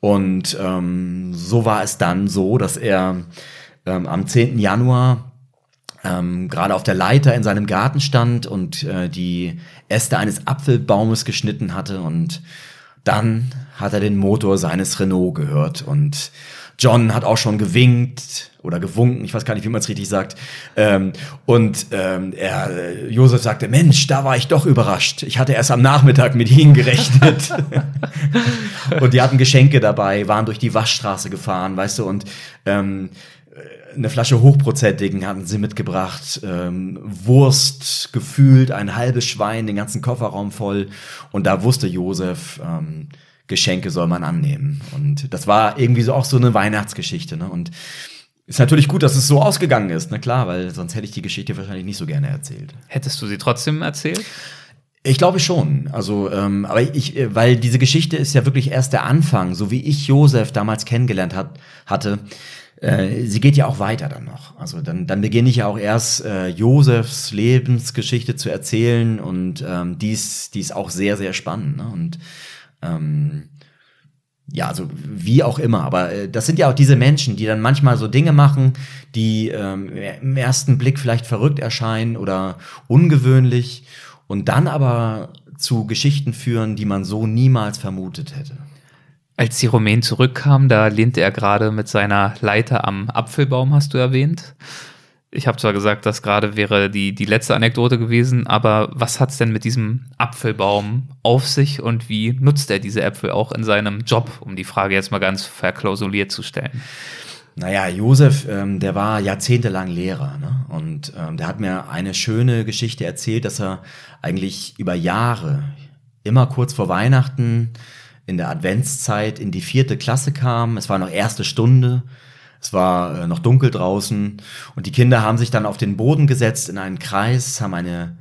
Und ähm, so war es dann so, dass er ähm, am 10. Januar ähm, gerade auf der Leiter in seinem Garten stand und äh, die Äste eines Apfelbaumes geschnitten hatte und dann hat er den Motor seines Renault gehört und John hat auch schon gewinkt oder gewunken, ich weiß gar nicht, wie man es richtig sagt. Ähm, und ähm, er, Josef sagte, Mensch, da war ich doch überrascht. Ich hatte erst am Nachmittag mit ihnen gerechnet. und die hatten Geschenke dabei, waren durch die Waschstraße gefahren, weißt du, und ähm, eine Flasche hochprozentigen hatten sie mitgebracht, ähm, Wurst gefühlt, ein halbes Schwein, den ganzen Kofferraum voll. Und da wusste Josef, ähm, Geschenke soll man annehmen. Und das war irgendwie so auch so eine Weihnachtsgeschichte. Ne? Und ist natürlich gut, dass es so ausgegangen ist, na klar, weil sonst hätte ich die Geschichte wahrscheinlich nicht so gerne erzählt. Hättest du sie trotzdem erzählt? Ich glaube schon. Also, ähm, aber ich, äh, weil diese Geschichte ist ja wirklich erst der Anfang, so wie ich Josef damals kennengelernt hat, hatte. Äh, sie geht ja auch weiter dann noch. Also dann, dann beginne ich ja auch erst äh, Josefs Lebensgeschichte zu erzählen und ähm, die ist, die ist auch sehr, sehr spannend. Ne? Und ähm, ja, also wie auch immer, aber äh, das sind ja auch diese Menschen, die dann manchmal so Dinge machen, die ähm, im ersten Blick vielleicht verrückt erscheinen oder ungewöhnlich und dann aber zu Geschichten führen, die man so niemals vermutet hätte. Als die Rumänen zurückkamen, da lehnte er gerade mit seiner Leiter am Apfelbaum, hast du erwähnt. Ich habe zwar gesagt, das gerade wäre die, die letzte Anekdote gewesen, aber was hat es denn mit diesem Apfelbaum auf sich und wie nutzt er diese Äpfel auch in seinem Job, um die Frage jetzt mal ganz verklausuliert zu stellen? Naja, Josef, ähm, der war jahrzehntelang Lehrer ne? und ähm, der hat mir eine schöne Geschichte erzählt, dass er eigentlich über Jahre, immer kurz vor Weihnachten, in der Adventszeit in die vierte Klasse kam. Es war noch erste Stunde es war äh, noch dunkel draußen und die Kinder haben sich dann auf den Boden gesetzt in einen Kreis, haben eine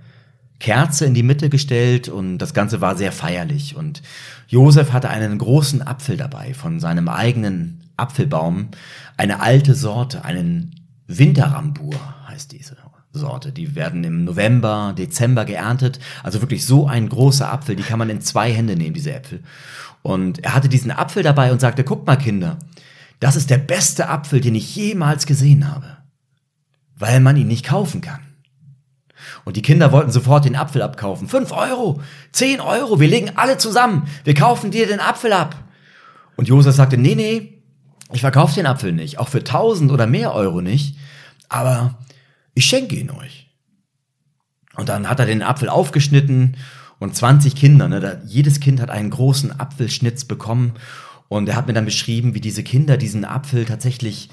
Kerze in die Mitte gestellt und das Ganze war sehr feierlich. Und Josef hatte einen großen Apfel dabei von seinem eigenen Apfelbaum, eine alte Sorte, einen Winterrambur heißt diese Sorte. Die werden im November, Dezember geerntet. Also wirklich so ein großer Apfel, die kann man in zwei Hände nehmen, diese Äpfel. Und er hatte diesen Apfel dabei und sagte, guck mal Kinder, das ist der beste Apfel, den ich jemals gesehen habe, weil man ihn nicht kaufen kann. Und die Kinder wollten sofort den Apfel abkaufen. Fünf Euro, zehn Euro, wir legen alle zusammen, wir kaufen dir den Apfel ab. Und Josef sagte, nee, nee, ich verkaufe den Apfel nicht, auch für tausend oder mehr Euro nicht, aber ich schenke ihn euch. Und dann hat er den Apfel aufgeschnitten und 20 Kinder, ne, da, jedes Kind hat einen großen Apfelschnitz bekommen und er hat mir dann beschrieben, wie diese Kinder diesen Apfel tatsächlich,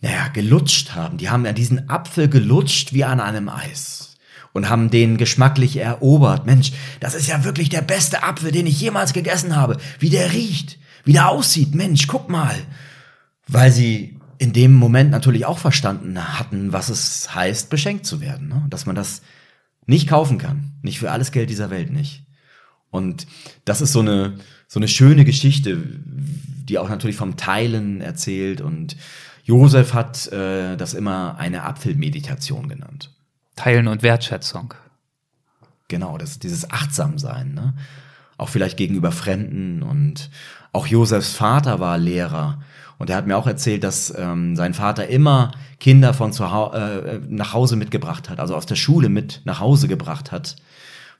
naja, gelutscht haben. Die haben ja diesen Apfel gelutscht wie an einem Eis und haben den geschmacklich erobert. Mensch, das ist ja wirklich der beste Apfel, den ich jemals gegessen habe. Wie der riecht, wie der aussieht. Mensch, guck mal. Weil sie in dem Moment natürlich auch verstanden hatten, was es heißt, beschenkt zu werden. Ne? Dass man das nicht kaufen kann. Nicht für alles Geld dieser Welt nicht. Und das ist so eine, so eine schöne Geschichte, die auch natürlich vom Teilen erzählt. Und Josef hat äh, das immer eine Apfelmeditation genannt. Teilen und Wertschätzung. Genau, das dieses Achtsamsein, ne? Auch vielleicht gegenüber Fremden. Und auch Josefs Vater war Lehrer. Und er hat mir auch erzählt, dass ähm, sein Vater immer Kinder von zu Hause, äh, nach Hause mitgebracht hat, also aus der Schule mit nach Hause gebracht hat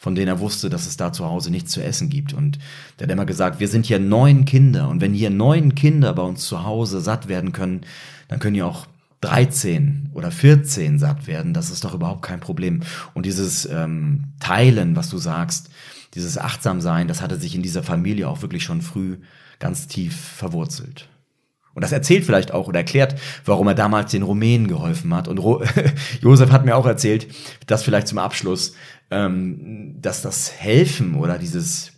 von denen er wusste, dass es da zu Hause nichts zu essen gibt. Und der hat immer gesagt, wir sind hier neun Kinder und wenn hier neun Kinder bei uns zu Hause satt werden können, dann können ja auch 13 oder 14 satt werden. Das ist doch überhaupt kein Problem. Und dieses ähm, Teilen, was du sagst, dieses Achtsamsein, das hatte sich in dieser Familie auch wirklich schon früh ganz tief verwurzelt. Und das erzählt vielleicht auch oder erklärt, warum er damals den Rumänen geholfen hat. Und Ro Josef hat mir auch erzählt, das vielleicht zum Abschluss, ähm, dass das Helfen oder dieses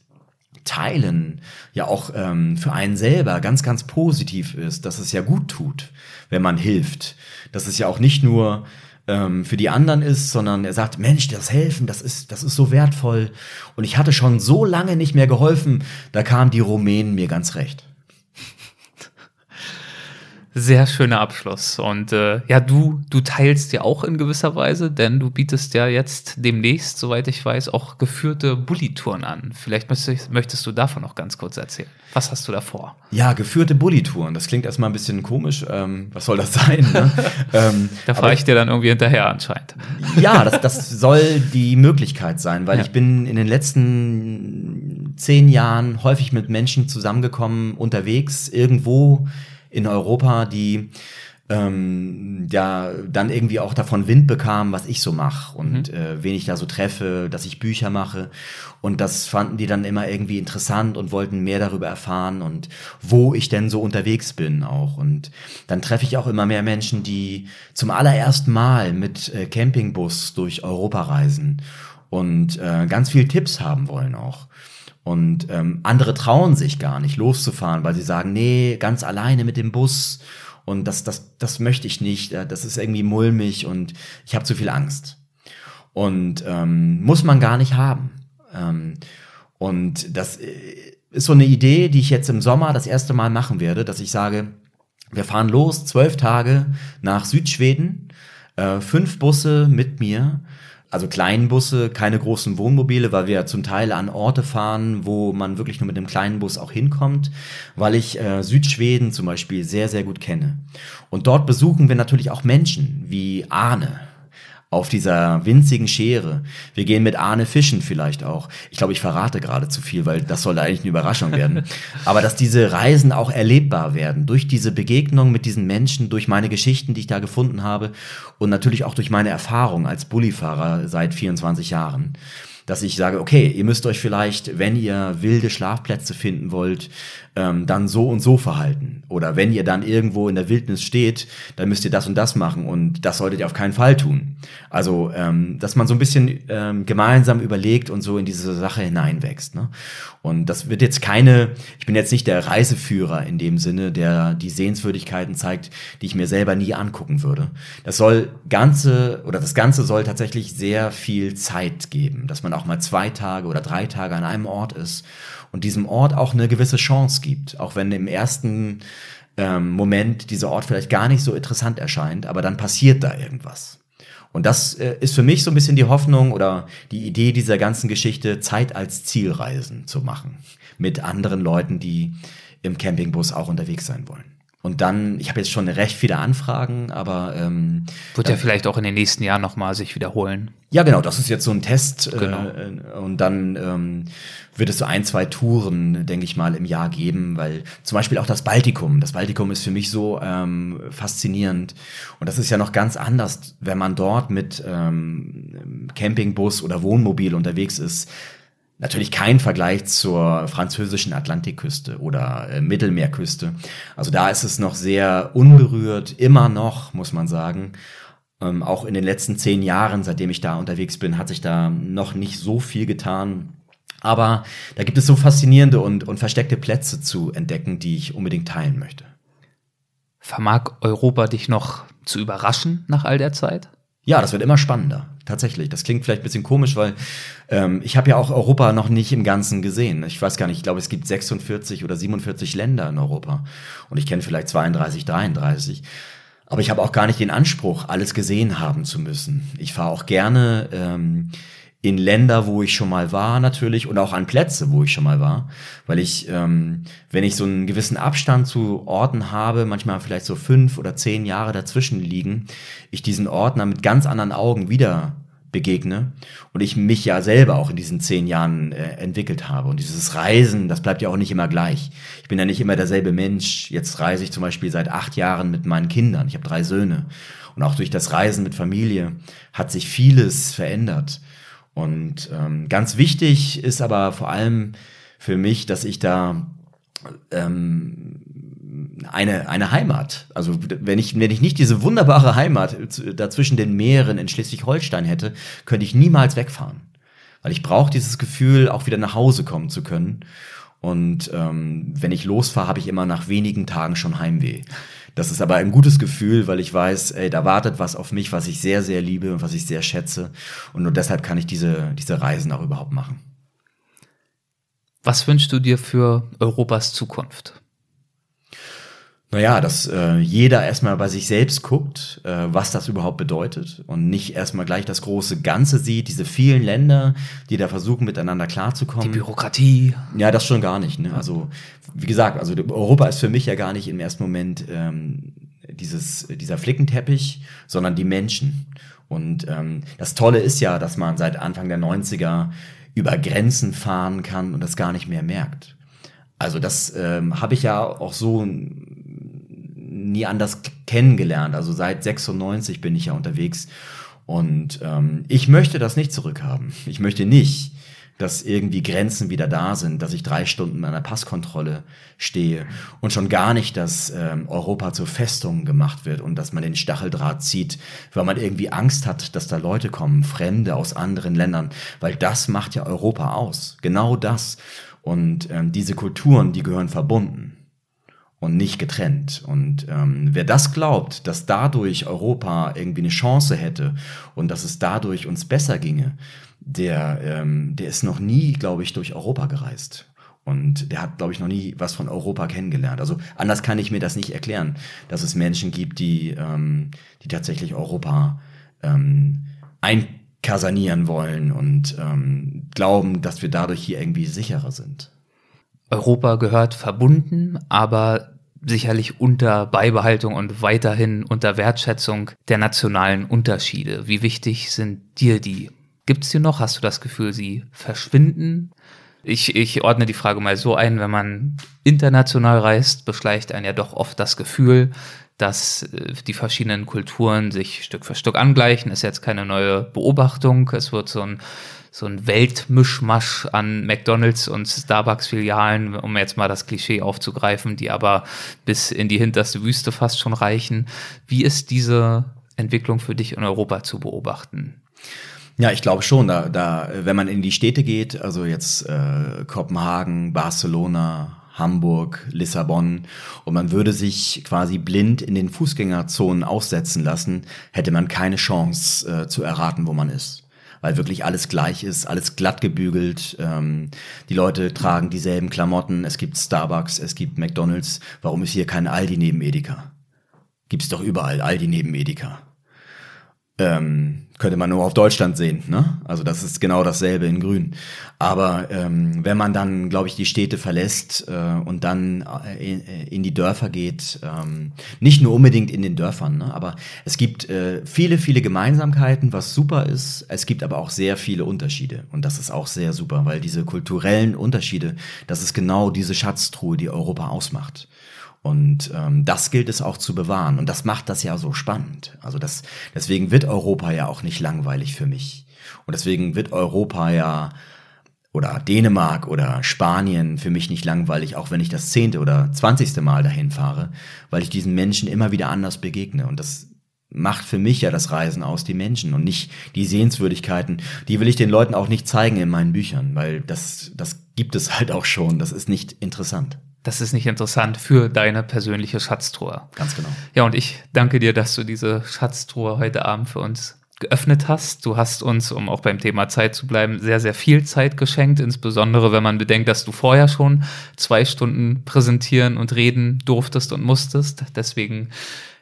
Teilen ja auch ähm, für einen selber ganz, ganz positiv ist, dass es ja gut tut, wenn man hilft. Dass es ja auch nicht nur ähm, für die anderen ist, sondern er sagt, Mensch, das Helfen, das ist, das ist so wertvoll. Und ich hatte schon so lange nicht mehr geholfen, da kamen die Rumänen mir ganz recht. Sehr schöner Abschluss. Und äh, ja, du, du teilst ja auch in gewisser Weise, denn du bietest ja jetzt demnächst, soweit ich weiß, auch geführte Bulli-Touren an. Vielleicht möchtest, möchtest du davon noch ganz kurz erzählen. Was hast du da vor? Ja, geführte Bulli-Touren. Das klingt erstmal ein bisschen komisch. Ähm, was soll das sein? Ne? ähm, da fahre ich dir dann irgendwie hinterher anscheinend. Ja, das, das soll die Möglichkeit sein, weil ja. ich bin in den letzten zehn Jahren häufig mit Menschen zusammengekommen, unterwegs, irgendwo in Europa, die ähm, ja dann irgendwie auch davon Wind bekam, was ich so mache und mhm. äh, wen ich da so treffe, dass ich Bücher mache. Und das fanden die dann immer irgendwie interessant und wollten mehr darüber erfahren und wo ich denn so unterwegs bin auch. Und dann treffe ich auch immer mehr Menschen, die zum allerersten Mal mit äh, Campingbus durch Europa reisen und äh, ganz viel Tipps haben wollen auch. Und ähm, andere trauen sich gar nicht loszufahren, weil sie sagen, nee, ganz alleine mit dem Bus und das, das, das möchte ich nicht, äh, das ist irgendwie mulmig und ich habe zu viel Angst. Und ähm, muss man gar nicht haben. Ähm, und das äh, ist so eine Idee, die ich jetzt im Sommer das erste Mal machen werde, dass ich sage, wir fahren los, zwölf Tage nach Südschweden, äh, fünf Busse mit mir also kleinen Busse, keine großen Wohnmobile, weil wir zum Teil an Orte fahren, wo man wirklich nur mit einem kleinen Bus auch hinkommt, weil ich äh, Südschweden zum Beispiel sehr, sehr gut kenne. Und dort besuchen wir natürlich auch Menschen wie Arne, auf dieser winzigen Schere. Wir gehen mit Arne fischen vielleicht auch. Ich glaube, ich verrate gerade zu viel, weil das soll eigentlich eine Überraschung werden. Aber dass diese Reisen auch erlebbar werden durch diese Begegnung mit diesen Menschen, durch meine Geschichten, die ich da gefunden habe und natürlich auch durch meine Erfahrung als Bullifahrer seit 24 Jahren dass ich sage, okay, ihr müsst euch vielleicht, wenn ihr wilde Schlafplätze finden wollt, ähm, dann so und so verhalten. Oder wenn ihr dann irgendwo in der Wildnis steht, dann müsst ihr das und das machen und das solltet ihr auf keinen Fall tun. Also, ähm, dass man so ein bisschen ähm, gemeinsam überlegt und so in diese Sache hineinwächst. Ne? Und das wird jetzt keine, ich bin jetzt nicht der Reiseführer in dem Sinne, der die Sehenswürdigkeiten zeigt, die ich mir selber nie angucken würde. Das soll ganze oder das Ganze soll tatsächlich sehr viel Zeit geben, dass man auch mal zwei Tage oder drei Tage an einem Ort ist und diesem Ort auch eine gewisse Chance gibt, auch wenn im ersten ähm, Moment dieser Ort vielleicht gar nicht so interessant erscheint, aber dann passiert da irgendwas. Und das äh, ist für mich so ein bisschen die Hoffnung oder die Idee dieser ganzen Geschichte, Zeit als Zielreisen zu machen. Mit anderen Leuten, die im Campingbus auch unterwegs sein wollen. Und dann, ich habe jetzt schon recht viele Anfragen, aber ähm, wird ja vielleicht auch in den nächsten Jahren nochmal sich wiederholen. Ja, genau, das ist jetzt so ein Test. Äh, genau. Äh, und dann ähm, wird es so ein, zwei Touren, denke ich mal, im Jahr geben, weil zum Beispiel auch das Baltikum. Das Baltikum ist für mich so ähm, faszinierend. Und das ist ja noch ganz anders, wenn man dort mit ähm, Campingbus oder Wohnmobil unterwegs ist. Natürlich kein Vergleich zur französischen Atlantikküste oder äh, Mittelmeerküste. Also da ist es noch sehr unberührt, immer noch, muss man sagen. Ähm, auch in den letzten zehn Jahren, seitdem ich da unterwegs bin, hat sich da noch nicht so viel getan. Aber da gibt es so faszinierende und, und versteckte Plätze zu entdecken, die ich unbedingt teilen möchte. Vermag Europa dich noch zu überraschen nach all der Zeit? Ja, das wird immer spannender. Tatsächlich. Das klingt vielleicht ein bisschen komisch, weil ähm, ich habe ja auch Europa noch nicht im Ganzen gesehen. Ich weiß gar nicht, ich glaube, es gibt 46 oder 47 Länder in Europa. Und ich kenne vielleicht 32, 33. Aber ich habe auch gar nicht den Anspruch, alles gesehen haben zu müssen. Ich fahre auch gerne ähm, in Länder, wo ich schon mal war, natürlich, und auch an Plätze, wo ich schon mal war. Weil ich, ähm, wenn ich so einen gewissen Abstand zu Orten habe, manchmal vielleicht so fünf oder zehn Jahre dazwischen liegen, ich diesen Orten dann mit ganz anderen Augen wieder begegne und ich mich ja selber auch in diesen zehn Jahren äh, entwickelt habe. Und dieses Reisen, das bleibt ja auch nicht immer gleich. Ich bin ja nicht immer derselbe Mensch. Jetzt reise ich zum Beispiel seit acht Jahren mit meinen Kindern. Ich habe drei Söhne. Und auch durch das Reisen mit Familie hat sich vieles verändert. Und ähm, ganz wichtig ist aber vor allem für mich, dass ich da ähm, eine, eine Heimat. Also wenn ich, wenn ich nicht diese wunderbare Heimat dazwischen den Meeren in Schleswig-Holstein hätte, könnte ich niemals wegfahren. Weil ich brauche dieses Gefühl, auch wieder nach Hause kommen zu können. Und ähm, wenn ich losfahre, habe ich immer nach wenigen Tagen schon Heimweh. Das ist aber ein gutes Gefühl, weil ich weiß, ey, da wartet was auf mich, was ich sehr, sehr liebe und was ich sehr schätze. Und nur deshalb kann ich diese, diese Reisen auch überhaupt machen. Was wünschst du dir für Europas Zukunft? Naja, dass äh, jeder erstmal bei sich selbst guckt, äh, was das überhaupt bedeutet und nicht erstmal gleich das große Ganze sieht, diese vielen Länder, die da versuchen, miteinander klarzukommen. Die Bürokratie. Ja, das schon gar nicht. Ne? Also, wie gesagt, also Europa ist für mich ja gar nicht im ersten Moment ähm, dieses, dieser Flickenteppich, sondern die Menschen. Und ähm, das Tolle ist ja, dass man seit Anfang der 90er über Grenzen fahren kann und das gar nicht mehr merkt. Also das ähm, habe ich ja auch so nie anders kennengelernt. Also seit 96 bin ich ja unterwegs und ähm, ich möchte das nicht zurückhaben. Ich möchte nicht, dass irgendwie Grenzen wieder da sind, dass ich drei Stunden an der Passkontrolle stehe und schon gar nicht, dass ähm, Europa zur Festung gemacht wird und dass man den Stacheldraht zieht, weil man irgendwie Angst hat, dass da Leute kommen, Fremde aus anderen Ländern, weil das macht ja Europa aus. Genau das. Und ähm, diese Kulturen, die gehören verbunden und nicht getrennt. Und ähm, wer das glaubt, dass dadurch Europa irgendwie eine Chance hätte und dass es dadurch uns besser ginge, der, ähm, der ist noch nie, glaube ich, durch Europa gereist. Und der hat, glaube ich, noch nie was von Europa kennengelernt. Also anders kann ich mir das nicht erklären, dass es Menschen gibt, die, ähm, die tatsächlich Europa ähm, einkasanieren wollen und ähm, glauben, dass wir dadurch hier irgendwie sicherer sind. Europa gehört verbunden, aber sicherlich unter Beibehaltung und weiterhin unter Wertschätzung der nationalen Unterschiede. Wie wichtig sind dir die? Gibt es die noch? Hast du das Gefühl, sie verschwinden? Ich, ich ordne die Frage mal so ein, wenn man international reist, beschleicht einen ja doch oft das Gefühl, dass äh, die verschiedenen Kulturen sich Stück für Stück angleichen. Ist jetzt keine neue Beobachtung. Es wird so ein so ein Weltmischmasch an McDonalds und Starbucks-Filialen, um jetzt mal das Klischee aufzugreifen, die aber bis in die hinterste Wüste fast schon reichen. Wie ist diese Entwicklung für dich in Europa zu beobachten? Ja, ich glaube schon, da, da, wenn man in die Städte geht, also jetzt äh, Kopenhagen, Barcelona, Hamburg, Lissabon und man würde sich quasi blind in den Fußgängerzonen aussetzen lassen, hätte man keine Chance äh, zu erraten, wo man ist weil wirklich alles gleich ist, alles glatt gebügelt. Ähm, die Leute tragen dieselben Klamotten. Es gibt Starbucks, es gibt McDonald's. Warum ist hier kein Aldi neben Edeka? Gibt's doch überall Aldi neben Edeka. Ähm, könnte man nur auf Deutschland sehen. Ne? Also das ist genau dasselbe in Grün. Aber ähm, wenn man dann, glaube ich, die Städte verlässt äh, und dann äh, in, äh, in die Dörfer geht, ähm, nicht nur unbedingt in den Dörfern, ne? aber es gibt äh, viele, viele Gemeinsamkeiten, was super ist. Es gibt aber auch sehr viele Unterschiede und das ist auch sehr super, weil diese kulturellen Unterschiede, das ist genau diese Schatztruhe, die Europa ausmacht. Und ähm, das gilt es auch zu bewahren. Und das macht das ja so spannend. Also das, deswegen wird Europa ja auch nicht langweilig für mich. Und deswegen wird Europa ja oder Dänemark oder Spanien für mich nicht langweilig, auch wenn ich das zehnte oder zwanzigste Mal dahin fahre, weil ich diesen Menschen immer wieder anders begegne. Und das macht für mich ja das Reisen aus, die Menschen und nicht die Sehenswürdigkeiten. Die will ich den Leuten auch nicht zeigen in meinen Büchern, weil das, das gibt es halt auch schon. Das ist nicht interessant das ist nicht interessant für deine persönliche Schatztruhe. Ganz genau. Ja, und ich danke dir, dass du diese Schatztruhe heute Abend für uns geöffnet hast. Du hast uns, um auch beim Thema Zeit zu bleiben, sehr, sehr viel Zeit geschenkt, insbesondere wenn man bedenkt, dass du vorher schon zwei Stunden präsentieren und reden durftest und musstest. Deswegen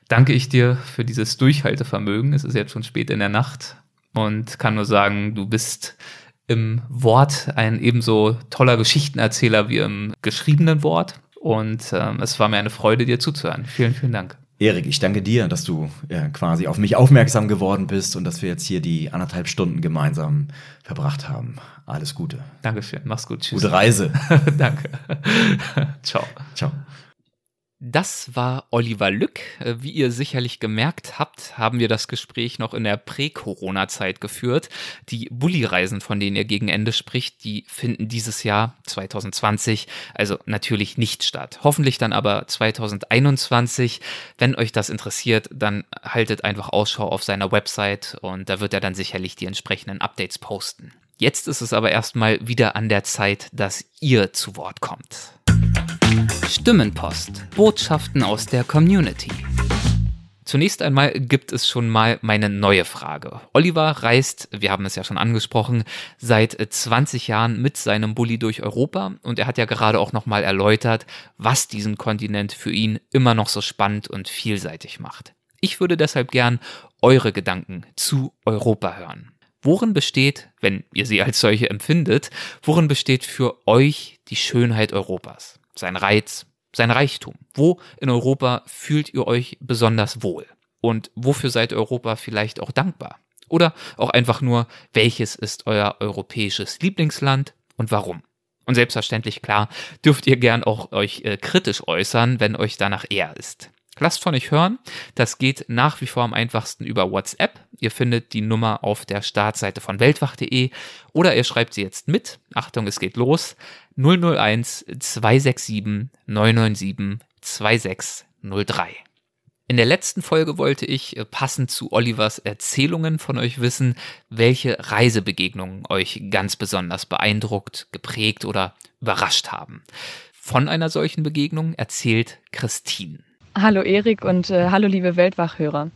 danke ich dir für dieses Durchhaltevermögen. Es ist jetzt schon spät in der Nacht und kann nur sagen, du bist im Wort ein ebenso toller Geschichtenerzähler wie im geschriebenen Wort. Und ähm, es war mir eine Freude, dir zuzuhören. Vielen, vielen Dank. Erik, ich danke dir, dass du ja, quasi auf mich aufmerksam geworden bist und dass wir jetzt hier die anderthalb Stunden gemeinsam verbracht haben. Alles Gute. Dankeschön. Mach's gut. Tschüss. Gute Reise. danke. Ciao. Ciao. Das war Oliver Lück. Äh, wie ihr sicherlich gemerkt habt, haben wir das Gespräch noch in der Prä-Corona-Zeit geführt. Die Bulli-Reisen, von denen ihr gegen Ende spricht, die finden dieses Jahr 2020 also natürlich nicht statt. Hoffentlich dann aber 2021. Wenn euch das interessiert, dann haltet einfach Ausschau auf seiner Website und da wird er dann sicherlich die entsprechenden Updates posten. Jetzt ist es aber erstmal wieder an der Zeit, dass ihr zu Wort kommt. Stimmenpost. Botschaften aus der Community. Zunächst einmal gibt es schon mal meine neue Frage. Oliver reist, wir haben es ja schon angesprochen, seit 20 Jahren mit seinem Bulli durch Europa und er hat ja gerade auch nochmal erläutert, was diesen Kontinent für ihn immer noch so spannend und vielseitig macht. Ich würde deshalb gern eure Gedanken zu Europa hören. Worin besteht, wenn ihr sie als solche empfindet, worin besteht für euch die Schönheit Europas? Sein Reiz, sein Reichtum? Wo in Europa fühlt ihr euch besonders wohl? Und wofür seid Europa vielleicht auch dankbar? Oder auch einfach nur, welches ist euer europäisches Lieblingsland und warum? Und selbstverständlich klar, dürft ihr gern auch euch äh, kritisch äußern, wenn euch danach eher ist. Lasst von euch hören. Das geht nach wie vor am einfachsten über WhatsApp. Ihr findet die Nummer auf der Startseite von weltwach.de oder ihr schreibt sie jetzt mit. Achtung, es geht los. 001 267 997 2603. In der letzten Folge wollte ich äh, passend zu Olivers Erzählungen von euch wissen, welche Reisebegegnungen euch ganz besonders beeindruckt, geprägt oder überrascht haben. Von einer solchen Begegnung erzählt Christine. Hallo Erik und äh, hallo liebe Weltwachhörer.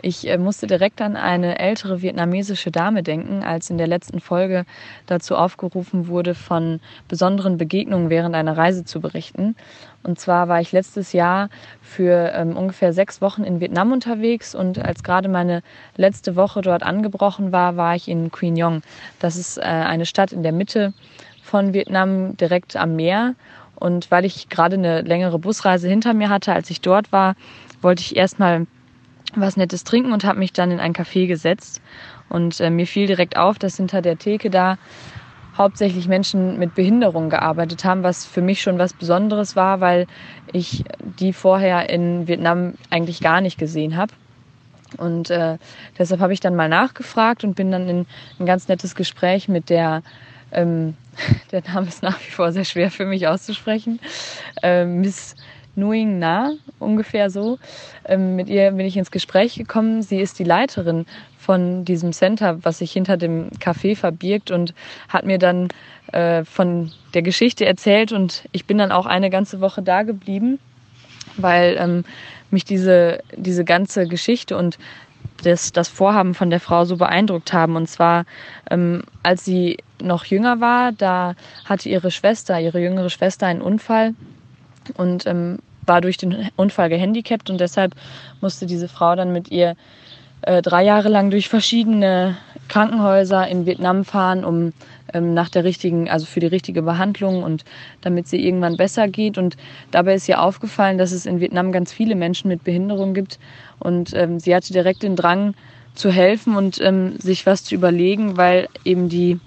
Ich äh, musste direkt an eine ältere vietnamesische Dame denken, als in der letzten Folge dazu aufgerufen wurde, von besonderen Begegnungen während einer Reise zu berichten. Und zwar war ich letztes Jahr für ähm, ungefähr sechs Wochen in Vietnam unterwegs und als gerade meine letzte Woche dort angebrochen war, war ich in Quy Nhon. Das ist äh, eine Stadt in der Mitte von Vietnam, direkt am Meer. Und weil ich gerade eine längere Busreise hinter mir hatte, als ich dort war, wollte ich erstmal was Nettes trinken und habe mich dann in ein Café gesetzt. Und äh, mir fiel direkt auf, dass hinter der Theke da hauptsächlich Menschen mit Behinderung gearbeitet haben, was für mich schon was Besonderes war, weil ich die vorher in Vietnam eigentlich gar nicht gesehen habe. Und äh, deshalb habe ich dann mal nachgefragt und bin dann in ein ganz nettes Gespräch mit der ähm, der Name ist nach wie vor sehr schwer für mich auszusprechen, ähm, Miss Nguyen Na, ungefähr so. Ähm, mit ihr bin ich ins Gespräch gekommen. Sie ist die Leiterin von diesem Center, was sich hinter dem Café verbirgt und hat mir dann äh, von der Geschichte erzählt und ich bin dann auch eine ganze Woche da geblieben, weil ähm, mich diese, diese ganze Geschichte und das, das Vorhaben von der Frau so beeindruckt haben. Und zwar, ähm, als sie noch jünger war, da hatte ihre Schwester, ihre jüngere Schwester einen Unfall und ähm, war durch den Unfall gehandicapt und deshalb musste diese Frau dann mit ihr äh, drei Jahre lang durch verschiedene Krankenhäuser in Vietnam fahren, um ähm, nach der richtigen, also für die richtige Behandlung und damit sie irgendwann besser geht. Und dabei ist ihr aufgefallen, dass es in Vietnam ganz viele Menschen mit Behinderung gibt und ähm, sie hatte direkt den Drang zu helfen und ähm, sich was zu überlegen, weil eben die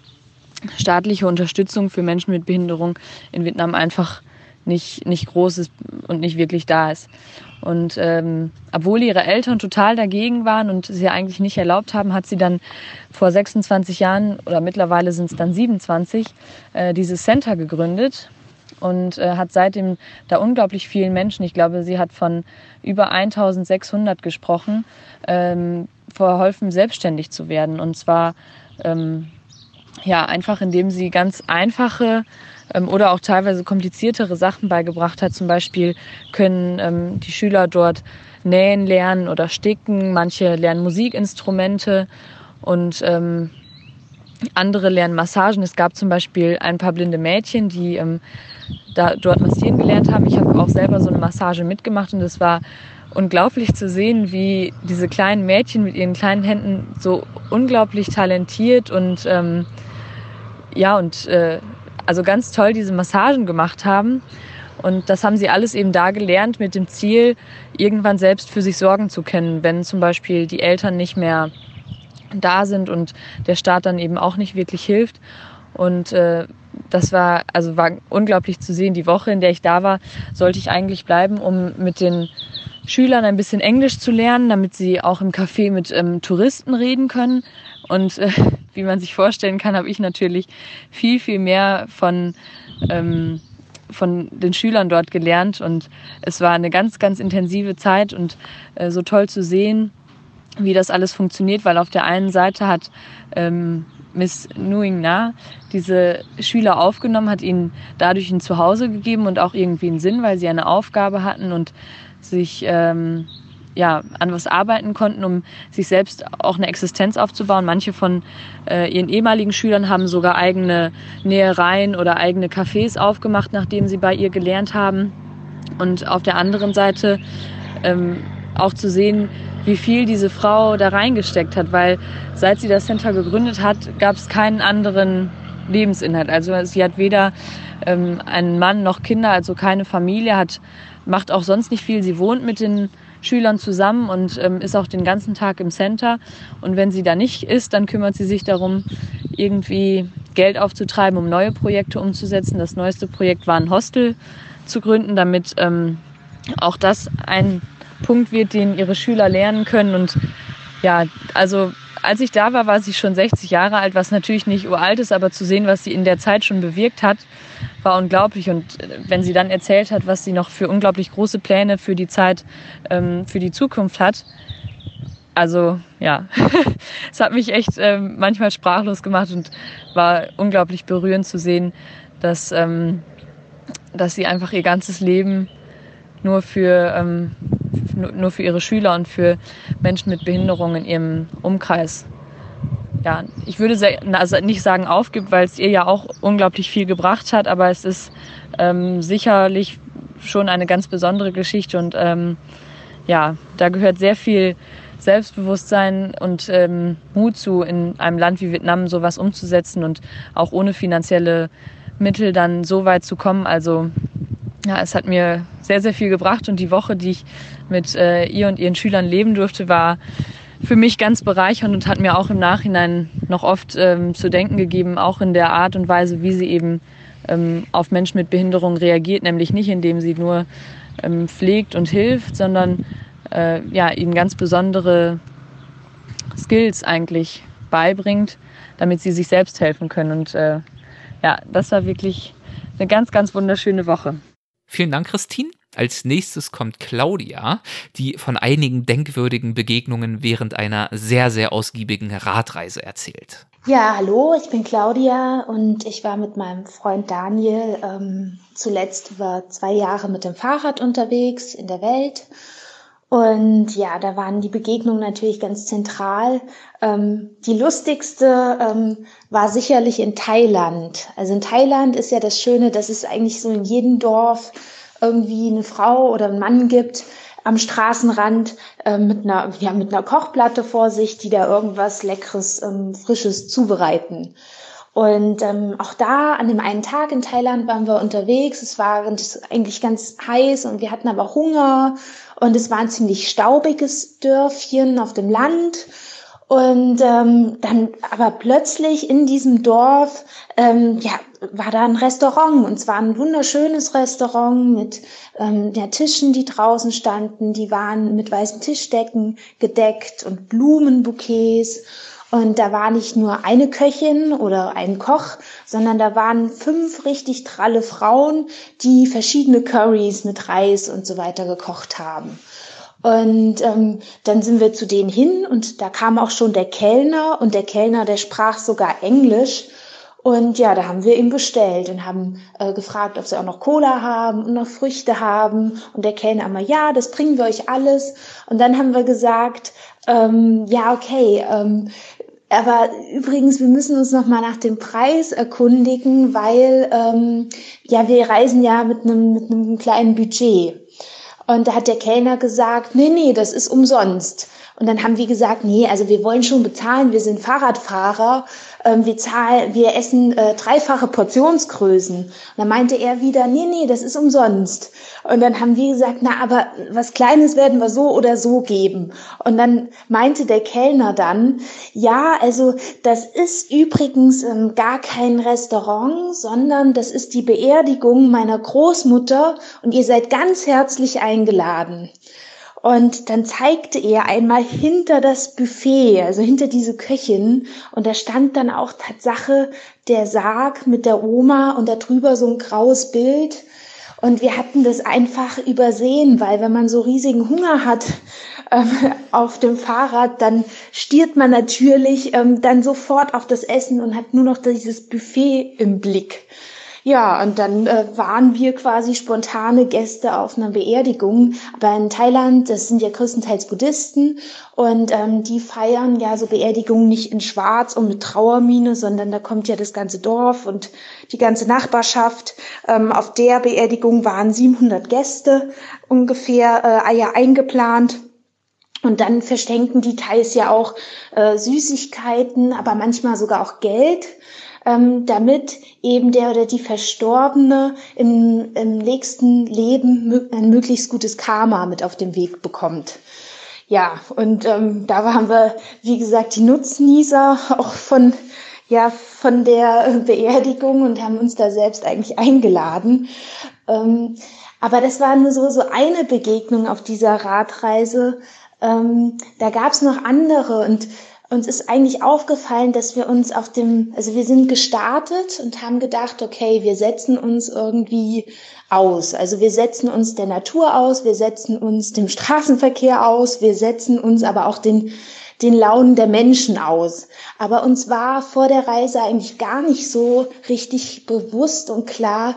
staatliche Unterstützung für Menschen mit Behinderung in Vietnam einfach nicht, nicht groß ist und nicht wirklich da ist. Und ähm, obwohl ihre Eltern total dagegen waren und sie eigentlich nicht erlaubt haben, hat sie dann vor 26 Jahren oder mittlerweile sind es dann 27 äh, dieses Center gegründet und äh, hat seitdem da unglaublich vielen Menschen, ich glaube, sie hat von über 1600 gesprochen, ähm, verholfen, selbstständig zu werden. Und zwar ähm, ja einfach, indem sie ganz einfache ähm, oder auch teilweise kompliziertere Sachen beigebracht hat. Zum Beispiel können ähm, die Schüler dort nähen lernen oder sticken, manche lernen Musikinstrumente und ähm, andere lernen Massagen. Es gab zum Beispiel ein paar blinde Mädchen, die ähm, da dort massieren gelernt haben. Ich habe auch selber so eine Massage mitgemacht und es war unglaublich zu sehen, wie diese kleinen Mädchen mit ihren kleinen Händen so unglaublich talentiert und ähm, ja und äh, also ganz toll diese Massagen gemacht haben. Und das haben sie alles eben da gelernt mit dem Ziel, irgendwann selbst für sich sorgen zu können, wenn zum Beispiel die Eltern nicht mehr da sind und der Staat dann eben auch nicht wirklich hilft. Und äh, das war also war unglaublich zu sehen. Die Woche, in der ich da war, sollte ich eigentlich bleiben, um mit den Schülern ein bisschen Englisch zu lernen, damit sie auch im Café mit ähm, Touristen reden können. Und äh, wie man sich vorstellen kann, habe ich natürlich viel, viel mehr von, ähm, von den Schülern dort gelernt. Und es war eine ganz, ganz intensive Zeit und äh, so toll zu sehen, wie das alles funktioniert, weil auf der einen Seite hat ähm, Miss Nguyen Na diese Schüler aufgenommen, hat ihnen dadurch ein Zuhause gegeben und auch irgendwie einen Sinn, weil sie eine Aufgabe hatten und sich ähm, ja, an was arbeiten konnten, um sich selbst auch eine Existenz aufzubauen. Manche von äh, ihren ehemaligen Schülern haben sogar eigene Nähereien oder eigene Cafés aufgemacht, nachdem sie bei ihr gelernt haben. Und auf der anderen Seite ähm, auch zu sehen, wie viel diese Frau da reingesteckt hat, weil seit sie das Center gegründet hat, gab es keinen anderen Lebensinhalt. Also sie hat weder ähm, einen Mann noch Kinder, also keine Familie, hat macht auch sonst nicht viel. Sie wohnt mit den Schülern zusammen und ähm, ist auch den ganzen Tag im Center. Und wenn sie da nicht ist, dann kümmert sie sich darum, irgendwie Geld aufzutreiben, um neue Projekte umzusetzen. Das neueste Projekt war ein Hostel zu gründen, damit ähm, auch das ein Punkt wird, den ihre Schüler lernen können. Und ja, also als ich da war, war sie schon 60 Jahre alt, was natürlich nicht uralt ist, aber zu sehen, was sie in der Zeit schon bewirkt hat, war unglaublich. Und äh, wenn sie dann erzählt hat, was sie noch für unglaublich große Pläne für die Zeit, ähm, für die Zukunft hat, also ja, es hat mich echt ähm, manchmal sprachlos gemacht und war unglaublich berührend zu sehen, dass, ähm, dass sie einfach ihr ganzes Leben nur für, nur für ihre Schüler und für Menschen mit Behinderungen in ihrem Umkreis ja, ich würde also nicht sagen aufgibt, weil es ihr ja auch unglaublich viel gebracht hat, aber es ist ähm, sicherlich schon eine ganz besondere Geschichte und ähm, ja, da gehört sehr viel Selbstbewusstsein und ähm, Mut zu, in einem Land wie Vietnam sowas umzusetzen und auch ohne finanzielle Mittel dann so weit zu kommen. Also ja, es hat mir sehr, sehr viel gebracht und die Woche, die ich mit äh, ihr und ihren Schülern leben durfte, war für mich ganz bereichernd und hat mir auch im Nachhinein noch oft ähm, zu denken gegeben, auch in der Art und Weise, wie sie eben ähm, auf Menschen mit Behinderung reagiert, nämlich nicht indem sie nur ähm, pflegt und hilft, sondern äh, ja, ihnen ganz besondere Skills eigentlich beibringt, damit sie sich selbst helfen können. Und äh, ja, das war wirklich eine ganz, ganz wunderschöne Woche. Vielen Dank, Christine. Als nächstes kommt Claudia, die von einigen denkwürdigen Begegnungen während einer sehr, sehr ausgiebigen Radreise erzählt. Ja, hallo, ich bin Claudia und ich war mit meinem Freund Daniel ähm, zuletzt über zwei Jahre mit dem Fahrrad unterwegs in der Welt. Und ja, da waren die Begegnungen natürlich ganz zentral. Ähm, die lustigste ähm, war sicherlich in Thailand. Also in Thailand ist ja das Schöne, dass es eigentlich so in jedem Dorf irgendwie eine Frau oder einen Mann gibt am Straßenrand äh, mit einer ja mit einer Kochplatte vor sich, die da irgendwas leckeres ähm, frisches zubereiten. Und ähm, auch da an dem einen Tag in Thailand waren wir unterwegs. Es war eigentlich ganz heiß und wir hatten aber Hunger und es war ein ziemlich staubiges Dörfchen auf dem Land. Und ähm, dann aber plötzlich in diesem Dorf ähm, ja, war da ein Restaurant und zwar ein wunderschönes Restaurant mit ähm, ja, Tischen, die draußen standen, die waren mit weißen Tischdecken gedeckt und Blumenbouquets. Und da war nicht nur eine Köchin oder ein Koch, sondern da waren fünf richtig tralle Frauen, die verschiedene Curries mit Reis und so weiter gekocht haben. Und ähm, dann sind wir zu denen hin und da kam auch schon der Kellner und der Kellner, der sprach sogar Englisch. Und ja, da haben wir ihm bestellt und haben äh, gefragt, ob sie auch noch Cola haben und noch Früchte haben. Und der Kellner immer, ja, das bringen wir euch alles. Und dann haben wir gesagt, ähm, ja, okay, ähm, aber übrigens, wir müssen uns noch mal nach dem Preis erkundigen, weil ähm, ja wir reisen ja mit einem mit einem kleinen Budget. Und da hat der Kellner gesagt, nee, nee, das ist umsonst. Und dann haben wir gesagt, nee, also wir wollen schon bezahlen, wir sind Fahrradfahrer, ähm, wir zahlen, wir essen äh, dreifache Portionsgrößen. Und dann meinte er wieder, nee, nee, das ist umsonst. Und dann haben wir gesagt, na, aber was Kleines werden wir so oder so geben. Und dann meinte der Kellner dann, ja, also das ist übrigens ähm, gar kein Restaurant, sondern das ist die Beerdigung meiner Großmutter und ihr seid ganz herzlich eingeladen. Und dann zeigte er einmal hinter das Buffet, also hinter diese Köchin, und da stand dann auch Tatsache der Sarg mit der Oma und darüber so ein graues Bild. Und wir hatten das einfach übersehen, weil wenn man so riesigen Hunger hat ähm, auf dem Fahrrad, dann stiert man natürlich ähm, dann sofort auf das Essen und hat nur noch dieses Buffet im Blick. Ja, und dann äh, waren wir quasi spontane Gäste auf einer Beerdigung. Aber in Thailand, das sind ja größtenteils Buddhisten und ähm, die feiern ja so Beerdigungen nicht in Schwarz und mit Trauermine, sondern da kommt ja das ganze Dorf und die ganze Nachbarschaft. Ähm, auf der Beerdigung waren 700 Gäste ungefähr äh, ja eingeplant. Und dann verschenken die Thais ja auch äh, Süßigkeiten, aber manchmal sogar auch Geld ähm, damit eben der oder die Verstorbene im, im nächsten Leben ein möglichst gutes Karma mit auf den Weg bekommt. Ja, und ähm, da haben wir, wie gesagt, die Nutznießer auch von ja von der Beerdigung und haben uns da selbst eigentlich eingeladen. Ähm, aber das war nur so so eine Begegnung auf dieser Radreise. Ähm, da gab es noch andere und uns ist eigentlich aufgefallen, dass wir uns auf dem, also wir sind gestartet und haben gedacht, okay, wir setzen uns irgendwie aus. Also wir setzen uns der Natur aus, wir setzen uns dem Straßenverkehr aus, wir setzen uns aber auch den, den Launen der Menschen aus. Aber uns war vor der Reise eigentlich gar nicht so richtig bewusst und klar,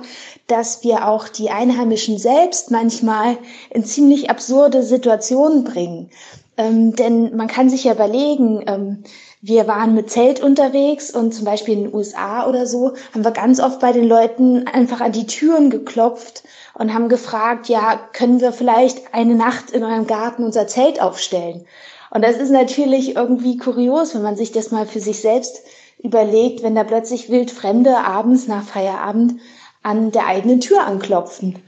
dass wir auch die Einheimischen selbst manchmal in ziemlich absurde Situationen bringen. Ähm, denn man kann sich ja überlegen, ähm, wir waren mit Zelt unterwegs und zum Beispiel in den USA oder so haben wir ganz oft bei den Leuten einfach an die Türen geklopft und haben gefragt, ja, können wir vielleicht eine Nacht in eurem Garten unser Zelt aufstellen? Und das ist natürlich irgendwie kurios, wenn man sich das mal für sich selbst überlegt, wenn da plötzlich wild Fremde abends nach Feierabend an der eigenen Tür anklopfen.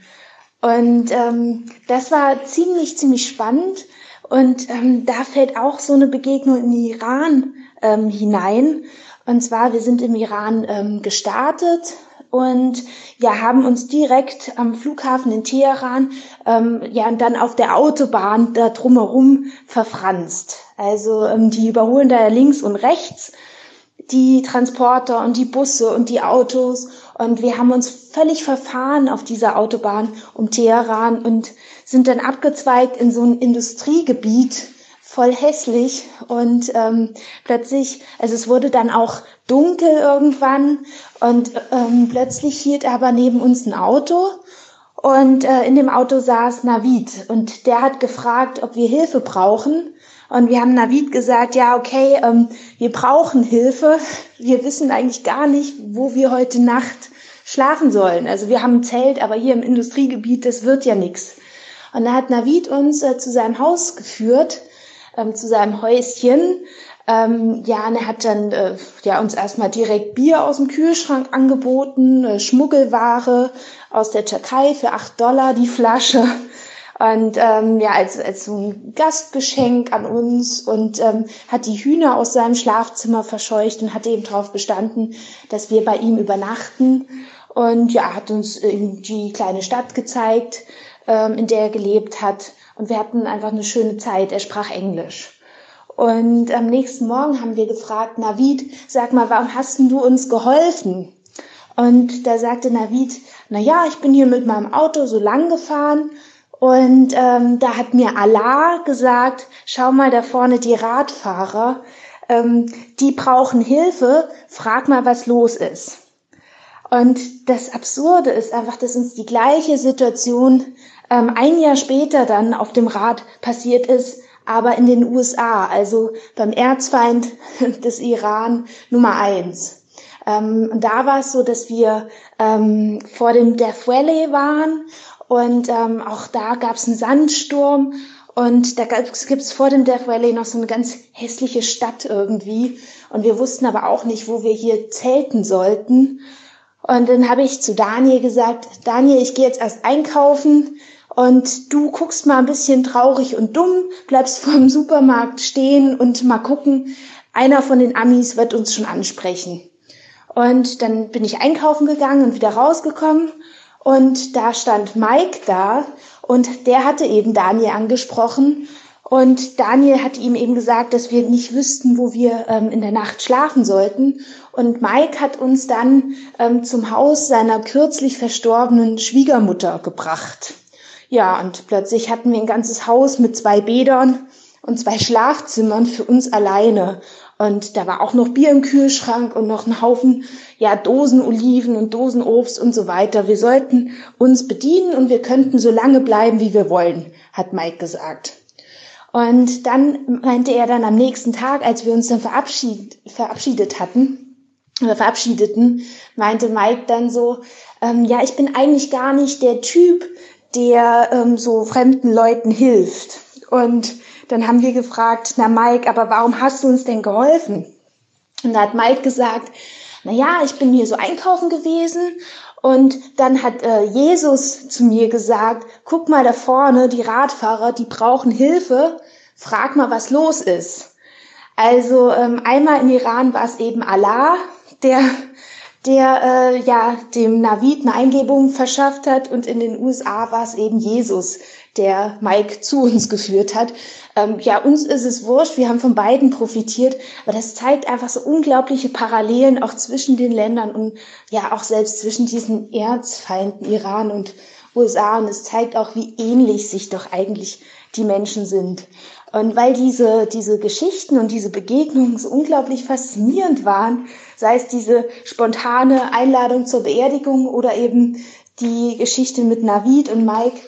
Und ähm, das war ziemlich, ziemlich spannend. Und ähm, da fällt auch so eine Begegnung in Iran ähm, hinein. Und zwar, wir sind im Iran ähm, gestartet und ja, haben uns direkt am Flughafen in Teheran ähm, ja und dann auf der Autobahn da drumherum verfranst. Also ähm, die überholen da links und rechts die Transporter und die Busse und die Autos und wir haben uns völlig verfahren auf dieser Autobahn um Teheran und sind dann abgezweigt in so ein Industriegebiet, voll hässlich. Und ähm, plötzlich, also es wurde dann auch dunkel irgendwann. Und ähm, plötzlich hielt aber neben uns ein Auto. Und äh, in dem Auto saß Navid. Und der hat gefragt, ob wir Hilfe brauchen. Und wir haben Navid gesagt, ja okay, ähm, wir brauchen Hilfe, wir wissen eigentlich gar nicht, wo wir heute Nacht schlafen sollen. Also wir haben ein Zelt, aber hier im Industriegebiet, das wird ja nichts. Und da hat Navid uns äh, zu seinem Haus geführt, ähm, zu seinem Häuschen. Ähm, ja, und er hat dann äh, ja, uns erstmal direkt Bier aus dem Kühlschrank angeboten, äh, Schmuggelware aus der Türkei für acht Dollar die Flasche. Und ähm, ja, als, als so ein Gastgeschenk an uns und ähm, hat die Hühner aus seinem Schlafzimmer verscheucht und hat eben darauf bestanden, dass wir bei ihm übernachten. Und ja, hat uns die kleine Stadt gezeigt, ähm, in der er gelebt hat. Und wir hatten einfach eine schöne Zeit. Er sprach Englisch. Und am nächsten Morgen haben wir gefragt, Navid, sag mal, warum hast du uns geholfen? Und da sagte Navid, na ja, ich bin hier mit meinem Auto so lang gefahren und ähm, da hat mir Allah gesagt, schau mal da vorne die Radfahrer, ähm, die brauchen Hilfe, frag mal, was los ist. Und das Absurde ist einfach, dass uns die gleiche Situation ähm, ein Jahr später dann auf dem Rad passiert ist, aber in den USA, also beim Erzfeind des Iran Nummer eins. Ähm, und da war es so, dass wir ähm, vor dem Death Valley waren und ähm, auch da gab es einen Sandsturm und da gibt es vor dem Death Valley noch so eine ganz hässliche Stadt irgendwie. Und wir wussten aber auch nicht, wo wir hier zelten sollten. Und dann habe ich zu Daniel gesagt, Daniel, ich gehe jetzt erst einkaufen und du guckst mal ein bisschen traurig und dumm, bleibst vor dem Supermarkt stehen und mal gucken, einer von den Amis wird uns schon ansprechen. Und dann bin ich einkaufen gegangen und wieder rausgekommen und da stand Mike da und der hatte eben Daniel angesprochen und Daniel hat ihm eben gesagt, dass wir nicht wüssten, wo wir ähm, in der Nacht schlafen sollten. Und Mike hat uns dann ähm, zum Haus seiner kürzlich verstorbenen Schwiegermutter gebracht. Ja, und plötzlich hatten wir ein ganzes Haus mit zwei Bädern und zwei Schlafzimmern für uns alleine. Und da war auch noch Bier im Kühlschrank und noch ein Haufen, ja, Dosen Oliven und Dosen Obst und so weiter. Wir sollten uns bedienen und wir könnten so lange bleiben, wie wir wollen, hat Mike gesagt. Und dann meinte er dann am nächsten Tag, als wir uns dann verabschiedet, verabschiedet hatten, oder verabschiedeten, meinte Mike dann so, ähm, ja, ich bin eigentlich gar nicht der Typ, der ähm, so fremden Leuten hilft. Und dann haben wir gefragt, na Mike, aber warum hast du uns denn geholfen? Und da hat Mike gesagt, na ja, ich bin hier so einkaufen gewesen und dann hat äh, Jesus zu mir gesagt, guck mal da vorne, die Radfahrer, die brauchen Hilfe, frag mal, was los ist. Also ähm, einmal im Iran war es eben Allah, der der äh, ja dem Navid eine Eingebung verschafft hat und in den USA war es eben Jesus, der Mike zu uns geführt hat. Ähm, ja, uns ist es wurscht, wir haben von beiden profitiert, aber das zeigt einfach so unglaubliche Parallelen auch zwischen den Ländern und ja auch selbst zwischen diesen Erzfeinden Iran und USA und es zeigt auch, wie ähnlich sich doch eigentlich die Menschen sind. Und weil diese, diese Geschichten und diese Begegnungen so unglaublich faszinierend waren, sei es diese spontane Einladung zur Beerdigung oder eben die Geschichte mit Navid und Mike,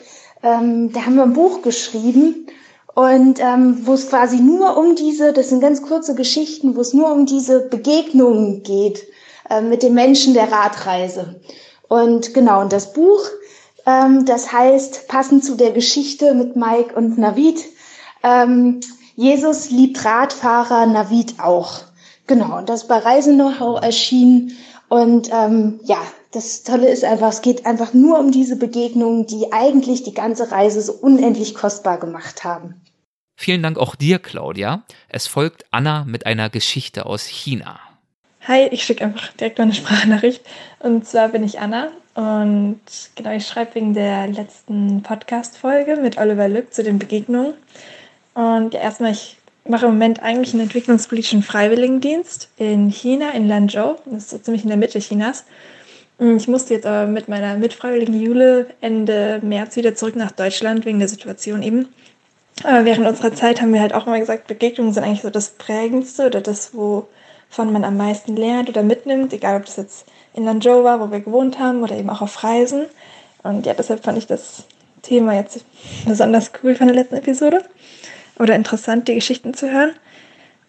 ähm, da haben wir ein Buch geschrieben und ähm, wo es quasi nur um diese, das sind ganz kurze Geschichten, wo es nur um diese Begegnungen geht äh, mit den Menschen der Radreise. Und genau, und das Buch, ähm, das heißt, passend zu der Geschichte mit Mike und Navid, ähm, Jesus liebt Radfahrer, Navid auch. Genau, und das bei Reise-Know-how erschienen. Und ähm, ja, das Tolle ist einfach, es geht einfach nur um diese Begegnungen, die eigentlich die ganze Reise so unendlich kostbar gemacht haben. Vielen Dank auch dir, Claudia. Es folgt Anna mit einer Geschichte aus China. Hi, ich schicke einfach direkt meine Sprachnachricht. Und zwar bin ich Anna und genau, ich schreibe wegen der letzten Podcast-Folge mit Oliver Lück zu den Begegnungen. Und ja, erstmal, ich mache im Moment eigentlich einen entwicklungspolitischen Freiwilligendienst in China, in Lanzhou. Das ist so ziemlich in der Mitte Chinas. Ich musste jetzt aber mit meiner Mitfreiwilligen Jule Ende März wieder zurück nach Deutschland wegen der Situation eben. Aber während unserer Zeit haben wir halt auch immer gesagt, Begegnungen sind eigentlich so das Prägendste oder das, wovon man am meisten lernt oder mitnimmt, egal ob das jetzt in Lanzhou war, wo wir gewohnt haben, oder eben auch auf Reisen. Und ja, deshalb fand ich das Thema jetzt besonders cool von der letzten Episode oder interessant, die Geschichten zu hören.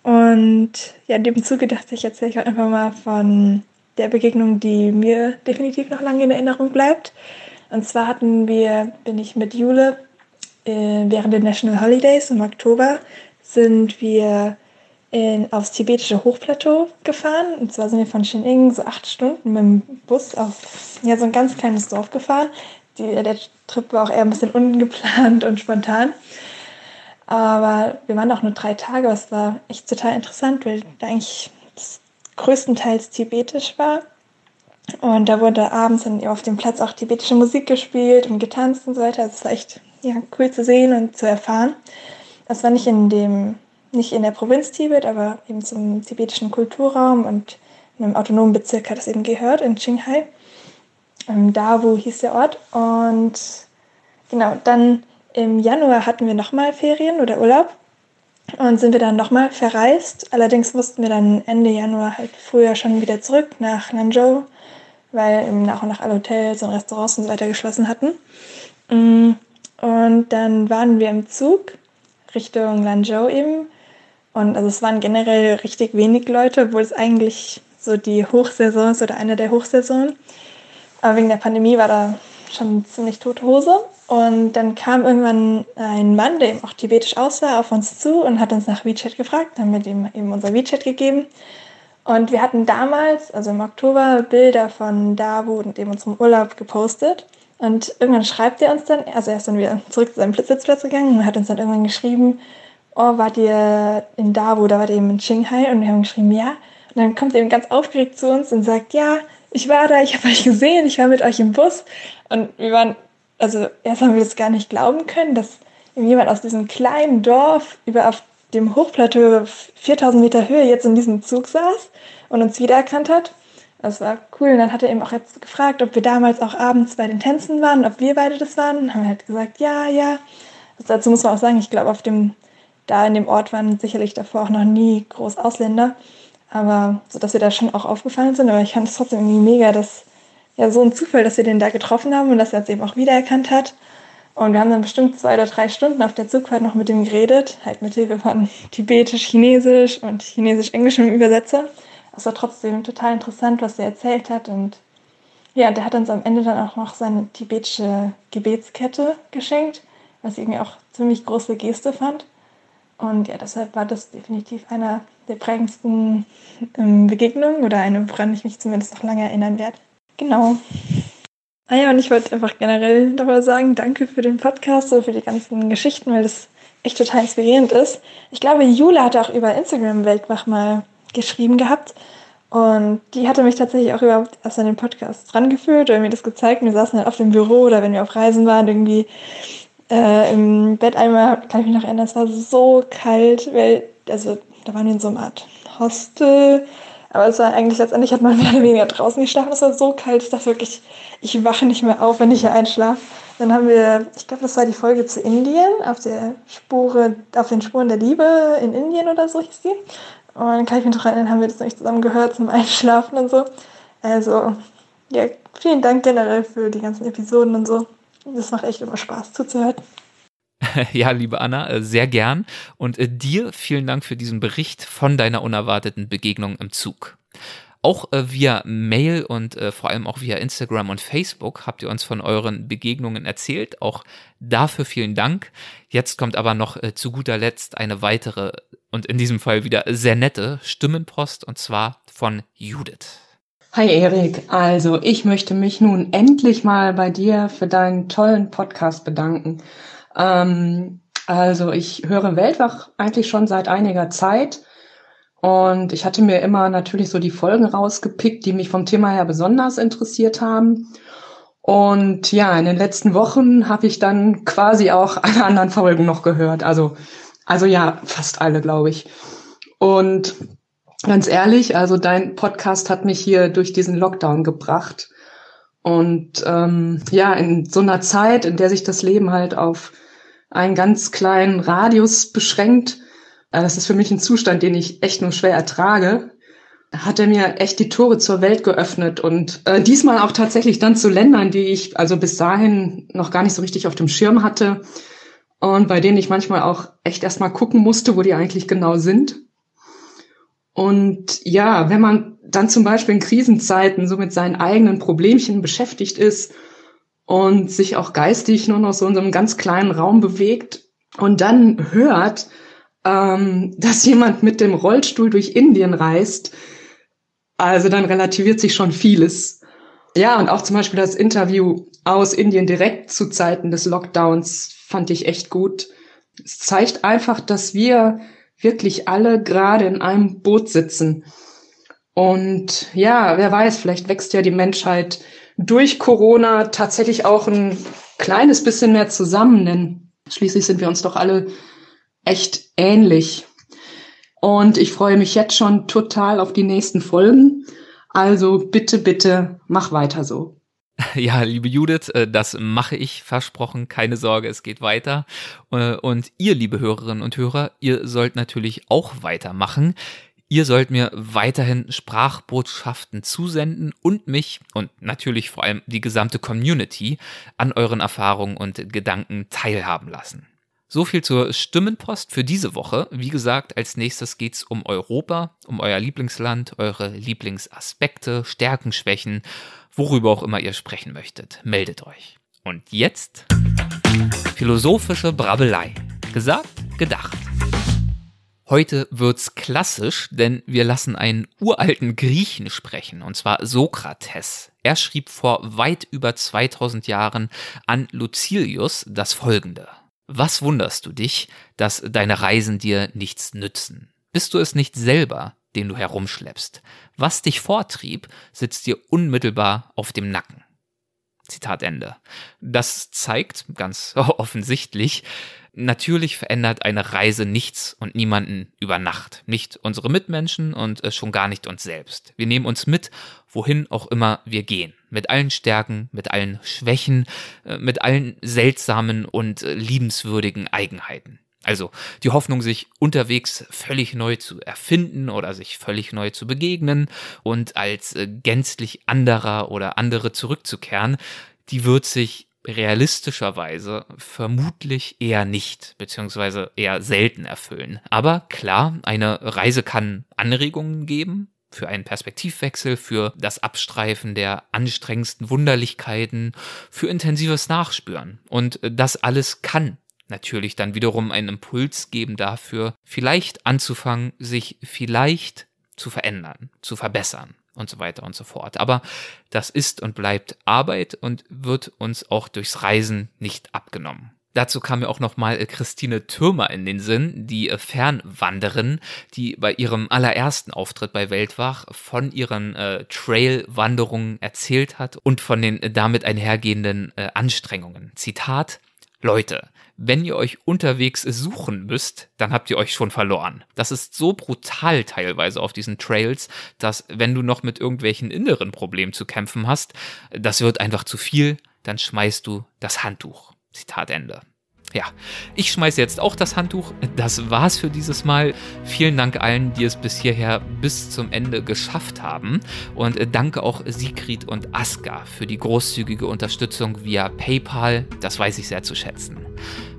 Und ja, in dem Zuge dachte ich, erzähle ich heute einfach mal von der Begegnung, die mir definitiv noch lange in Erinnerung bleibt. Und zwar hatten wir, bin ich mit Jule äh, während der National Holidays im Oktober, sind wir in, aufs tibetische Hochplateau gefahren. Und zwar sind wir von Xining so acht Stunden mit dem Bus auf ja, so ein ganz kleines Dorf gefahren. Die, der Trip war auch eher ein bisschen ungeplant und spontan. Aber wir waren auch nur drei Tage, was war echt total interessant, weil da eigentlich größtenteils tibetisch war. Und da wurde abends auf dem Platz auch tibetische Musik gespielt und getanzt und so weiter. Es war echt ja, cool zu sehen und zu erfahren. Das war nicht in dem, nicht in der Provinz Tibet, aber eben zum tibetischen Kulturraum und in einem autonomen Bezirk hat es eben gehört, in Qinghai. Ähm, Dawu hieß der Ort. Und genau, dann im Januar hatten wir nochmal Ferien oder Urlaub und sind wir dann nochmal verreist. Allerdings mussten wir dann Ende Januar halt früher schon wieder zurück nach Lanzhou, weil nach und nach alle Hotels und Restaurants und so weiter geschlossen hatten. Mm, und dann waren wir im Zug Richtung Lanzhou eben. Und also es waren generell richtig wenig Leute, obwohl es eigentlich so die Hochsaison ist oder eine der Hochsaisonen. Aber wegen der Pandemie war da schon ziemlich tote Hose. Und dann kam irgendwann ein Mann, der eben auch tibetisch aussah, auf uns zu und hat uns nach WeChat gefragt. Dann haben wir dem eben unser WeChat gegeben. Und wir hatten damals, also im Oktober, Bilder von Davu und eben unserem Urlaub gepostet. Und irgendwann schreibt er uns dann, also er ist dann wieder zurück zu seinem Sitzplatz gegangen und hat uns dann irgendwann geschrieben, oh, wart ihr in Davu, da wart ihr eben in Qinghai? Und wir haben geschrieben, ja. Und dann kommt er eben ganz aufgeregt zu uns und sagt, ja, ich war da, ich habe euch gesehen, ich war mit euch im Bus. Und wir waren also erst haben wir das gar nicht glauben können, dass jemand aus diesem kleinen Dorf über auf dem Hochplateau 4000 Meter Höhe jetzt in diesem Zug saß und uns wiedererkannt hat. Das war cool. Und dann hat er eben auch jetzt gefragt, ob wir damals auch abends bei den Tänzen waren, ob wir beide das waren. Dann haben wir halt gesagt, ja, ja. Also dazu muss man auch sagen, ich glaube, auf dem, da in dem Ort waren sicherlich davor auch noch nie groß Ausländer. Aber so, dass wir da schon auch aufgefallen sind. Aber ich fand es trotzdem irgendwie mega, dass ja so ein Zufall, dass wir den da getroffen haben und dass er es eben auch wiedererkannt hat. Und wir haben dann bestimmt zwei oder drei Stunden auf der Zugfahrt noch mit ihm geredet, halt mit Hilfe von Tibetisch, Chinesisch und Chinesisch-Englisch im Übersetzer. Es war trotzdem total interessant, was er erzählt hat. Und ja, der hat uns am Ende dann auch noch seine tibetische Gebetskette geschenkt, was ich irgendwie auch ziemlich große Geste fand. Und ja, deshalb war das definitiv einer der prägendsten ähm, Begegnungen oder eine, woran ich mich zumindest noch lange erinnern werde. Genau. Ah ja, und ich wollte einfach generell nochmal sagen, danke für den Podcast und für die ganzen Geschichten, weil das echt total inspirierend ist. Ich glaube, Jule hat auch über Instagram Weltwach mal geschrieben gehabt. Und die hatte mich tatsächlich auch überhaupt erst an den Podcast rangeführt oder mir das gezeigt. Wir saßen halt auf dem Büro oder wenn wir auf Reisen waren, irgendwie äh, im Bett einmal, kann ich mich noch erinnern, es war so kalt, weil, also da waren wir in so einer Art Hostel aber es war eigentlich letztendlich hat man mehr oder weniger draußen geschlafen. Es war so kalt. Ich dachte wirklich, ich wache nicht mehr auf, wenn ich hier einschlafe. Dann haben wir, ich glaube, das war die Folge zu Indien, auf der Spure, auf den Spuren der Liebe in Indien oder so hieß die. Und dann kann ich mich noch erinnern, haben wir das nicht zusammen gehört zum Einschlafen und so. Also, ja, vielen Dank generell für die ganzen Episoden und so. Das macht echt immer Spaß zuzuhören. Ja, liebe Anna, äh, sehr gern. Und äh, dir vielen Dank für diesen Bericht von deiner unerwarteten Begegnung im Zug. Auch äh, via Mail und vor allem auch via Instagram und Facebook habt ihr uns von euren Begegnungen erzählt. Auch dafür vielen Dank. Jetzt kommt aber noch zu guter Letzt eine weitere und in diesem Fall wieder sehr nette Stimmenpost und zwar von Judith. Hi Erik, also ich möchte mich nun endlich mal bei dir für deinen tollen Podcast bedanken. Ähm, also ich höre Weltwach eigentlich schon seit einiger Zeit. Und ich hatte mir immer natürlich so die Folgen rausgepickt, die mich vom Thema her besonders interessiert haben. Und ja, in den letzten Wochen habe ich dann quasi auch alle anderen Folgen noch gehört. Also, also ja, fast alle, glaube ich. Und ganz ehrlich, also dein Podcast hat mich hier durch diesen Lockdown gebracht. Und ähm, ja, in so einer Zeit, in der sich das Leben halt auf einen ganz kleinen Radius beschränkt. Äh, das ist für mich ein Zustand, den ich echt nur schwer ertrage. Hat er mir echt die Tore zur Welt geöffnet und äh, diesmal auch tatsächlich dann zu Ländern, die ich also bis dahin noch gar nicht so richtig auf dem Schirm hatte und bei denen ich manchmal auch echt erstmal gucken musste, wo die eigentlich genau sind. Und ja, wenn man dann zum Beispiel in Krisenzeiten so mit seinen eigenen Problemchen beschäftigt ist und sich auch geistig nur noch so in so einem ganz kleinen Raum bewegt und dann hört, ähm, dass jemand mit dem Rollstuhl durch Indien reist, also dann relativiert sich schon vieles. Ja, und auch zum Beispiel das Interview aus Indien direkt zu Zeiten des Lockdowns fand ich echt gut. Es zeigt einfach, dass wir wirklich alle gerade in einem Boot sitzen. Und ja, wer weiß, vielleicht wächst ja die Menschheit durch Corona tatsächlich auch ein kleines bisschen mehr zusammen, denn schließlich sind wir uns doch alle echt ähnlich. Und ich freue mich jetzt schon total auf die nächsten Folgen. Also bitte, bitte, mach weiter so. Ja, liebe Judith, äh, das mache ich versprochen. Keine Sorge, es geht weiter. Äh, und ihr, liebe Hörerinnen und Hörer, ihr sollt natürlich auch weitermachen. Ihr sollt mir weiterhin Sprachbotschaften zusenden und mich und natürlich vor allem die gesamte Community an euren Erfahrungen und Gedanken teilhaben lassen. So viel zur Stimmenpost für diese Woche. Wie gesagt, als nächstes geht's um Europa, um euer Lieblingsland, eure Lieblingsaspekte, Stärken, Schwächen, worüber auch immer ihr sprechen möchtet. Meldet euch. Und jetzt philosophische Brabbelei. Gesagt, gedacht. Heute wird's klassisch, denn wir lassen einen uralten Griechen sprechen, und zwar Sokrates. Er schrieb vor weit über 2000 Jahren an Lucilius das folgende. Was wunderst du dich, dass deine Reisen dir nichts nützen? Bist du es nicht selber, den du herumschleppst? Was dich vortrieb, sitzt dir unmittelbar auf dem Nacken. Zitat Ende. Das zeigt ganz offensichtlich, Natürlich verändert eine Reise nichts und niemanden über Nacht. Nicht unsere Mitmenschen und äh, schon gar nicht uns selbst. Wir nehmen uns mit, wohin auch immer wir gehen. Mit allen Stärken, mit allen Schwächen, äh, mit allen seltsamen und äh, liebenswürdigen Eigenheiten. Also die Hoffnung, sich unterwegs völlig neu zu erfinden oder sich völlig neu zu begegnen und als gänzlich anderer oder andere zurückzukehren, die wird sich realistischerweise vermutlich eher nicht, beziehungsweise eher selten erfüllen. Aber klar, eine Reise kann Anregungen geben, für einen Perspektivwechsel, für das Abstreifen der anstrengendsten Wunderlichkeiten, für intensives Nachspüren. Und das alles kann natürlich dann wiederum einen Impuls geben dafür, vielleicht anzufangen, sich vielleicht zu verändern, zu verbessern und so weiter und so fort. Aber das ist und bleibt Arbeit und wird uns auch durchs Reisen nicht abgenommen. Dazu kam mir auch nochmal Christine Türmer in den Sinn, die Fernwanderin, die bei ihrem allerersten Auftritt bei Weltwach von ihren äh, Trail-Wanderungen erzählt hat und von den damit einhergehenden äh, Anstrengungen. Zitat, Leute, wenn ihr euch unterwegs suchen müsst, dann habt ihr euch schon verloren. Das ist so brutal teilweise auf diesen Trails, dass wenn du noch mit irgendwelchen inneren Problemen zu kämpfen hast, das wird einfach zu viel, dann schmeißt du das Handtuch. Zitat Ende. Ja, ich schmeiße jetzt auch das Handtuch. Das war's für dieses Mal. Vielen Dank allen, die es bis hierher bis zum Ende geschafft haben. Und danke auch Sigrid und Aska für die großzügige Unterstützung via PayPal. Das weiß ich sehr zu schätzen.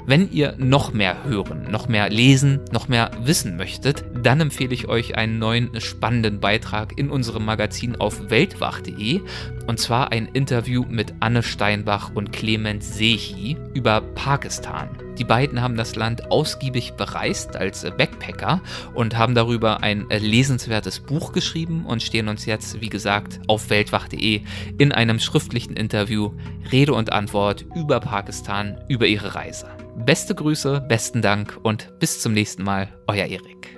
Wenn ihr noch mehr hören, noch mehr lesen, noch mehr wissen möchtet, dann empfehle ich euch einen neuen spannenden Beitrag in unserem Magazin auf weltwach.de und zwar ein Interview mit Anne Steinbach und Clemens Sehi über Pakistan. Die beiden haben das Land ausgiebig bereist als Backpacker und haben darüber ein lesenswertes Buch geschrieben und stehen uns jetzt, wie gesagt, auf weltwach.de in einem schriftlichen Interview Rede und Antwort über Pakistan, über ihre Reise. Beste Grüße, besten Dank und bis zum nächsten Mal, euer Erik.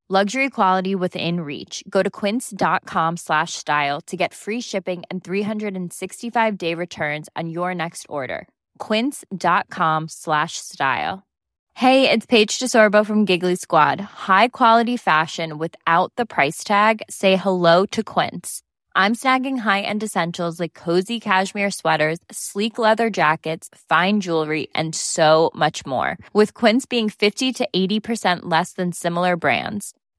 Luxury quality within reach. Go to quince.com slash style to get free shipping and 365 day returns on your next order. Quince.com slash style. Hey, it's Paige DeSorbo from Giggly Squad. High quality fashion without the price tag. Say hello to Quince. I'm snagging high-end essentials like cozy cashmere sweaters, sleek leather jackets, fine jewelry, and so much more. With Quince being 50 to 80% less than similar brands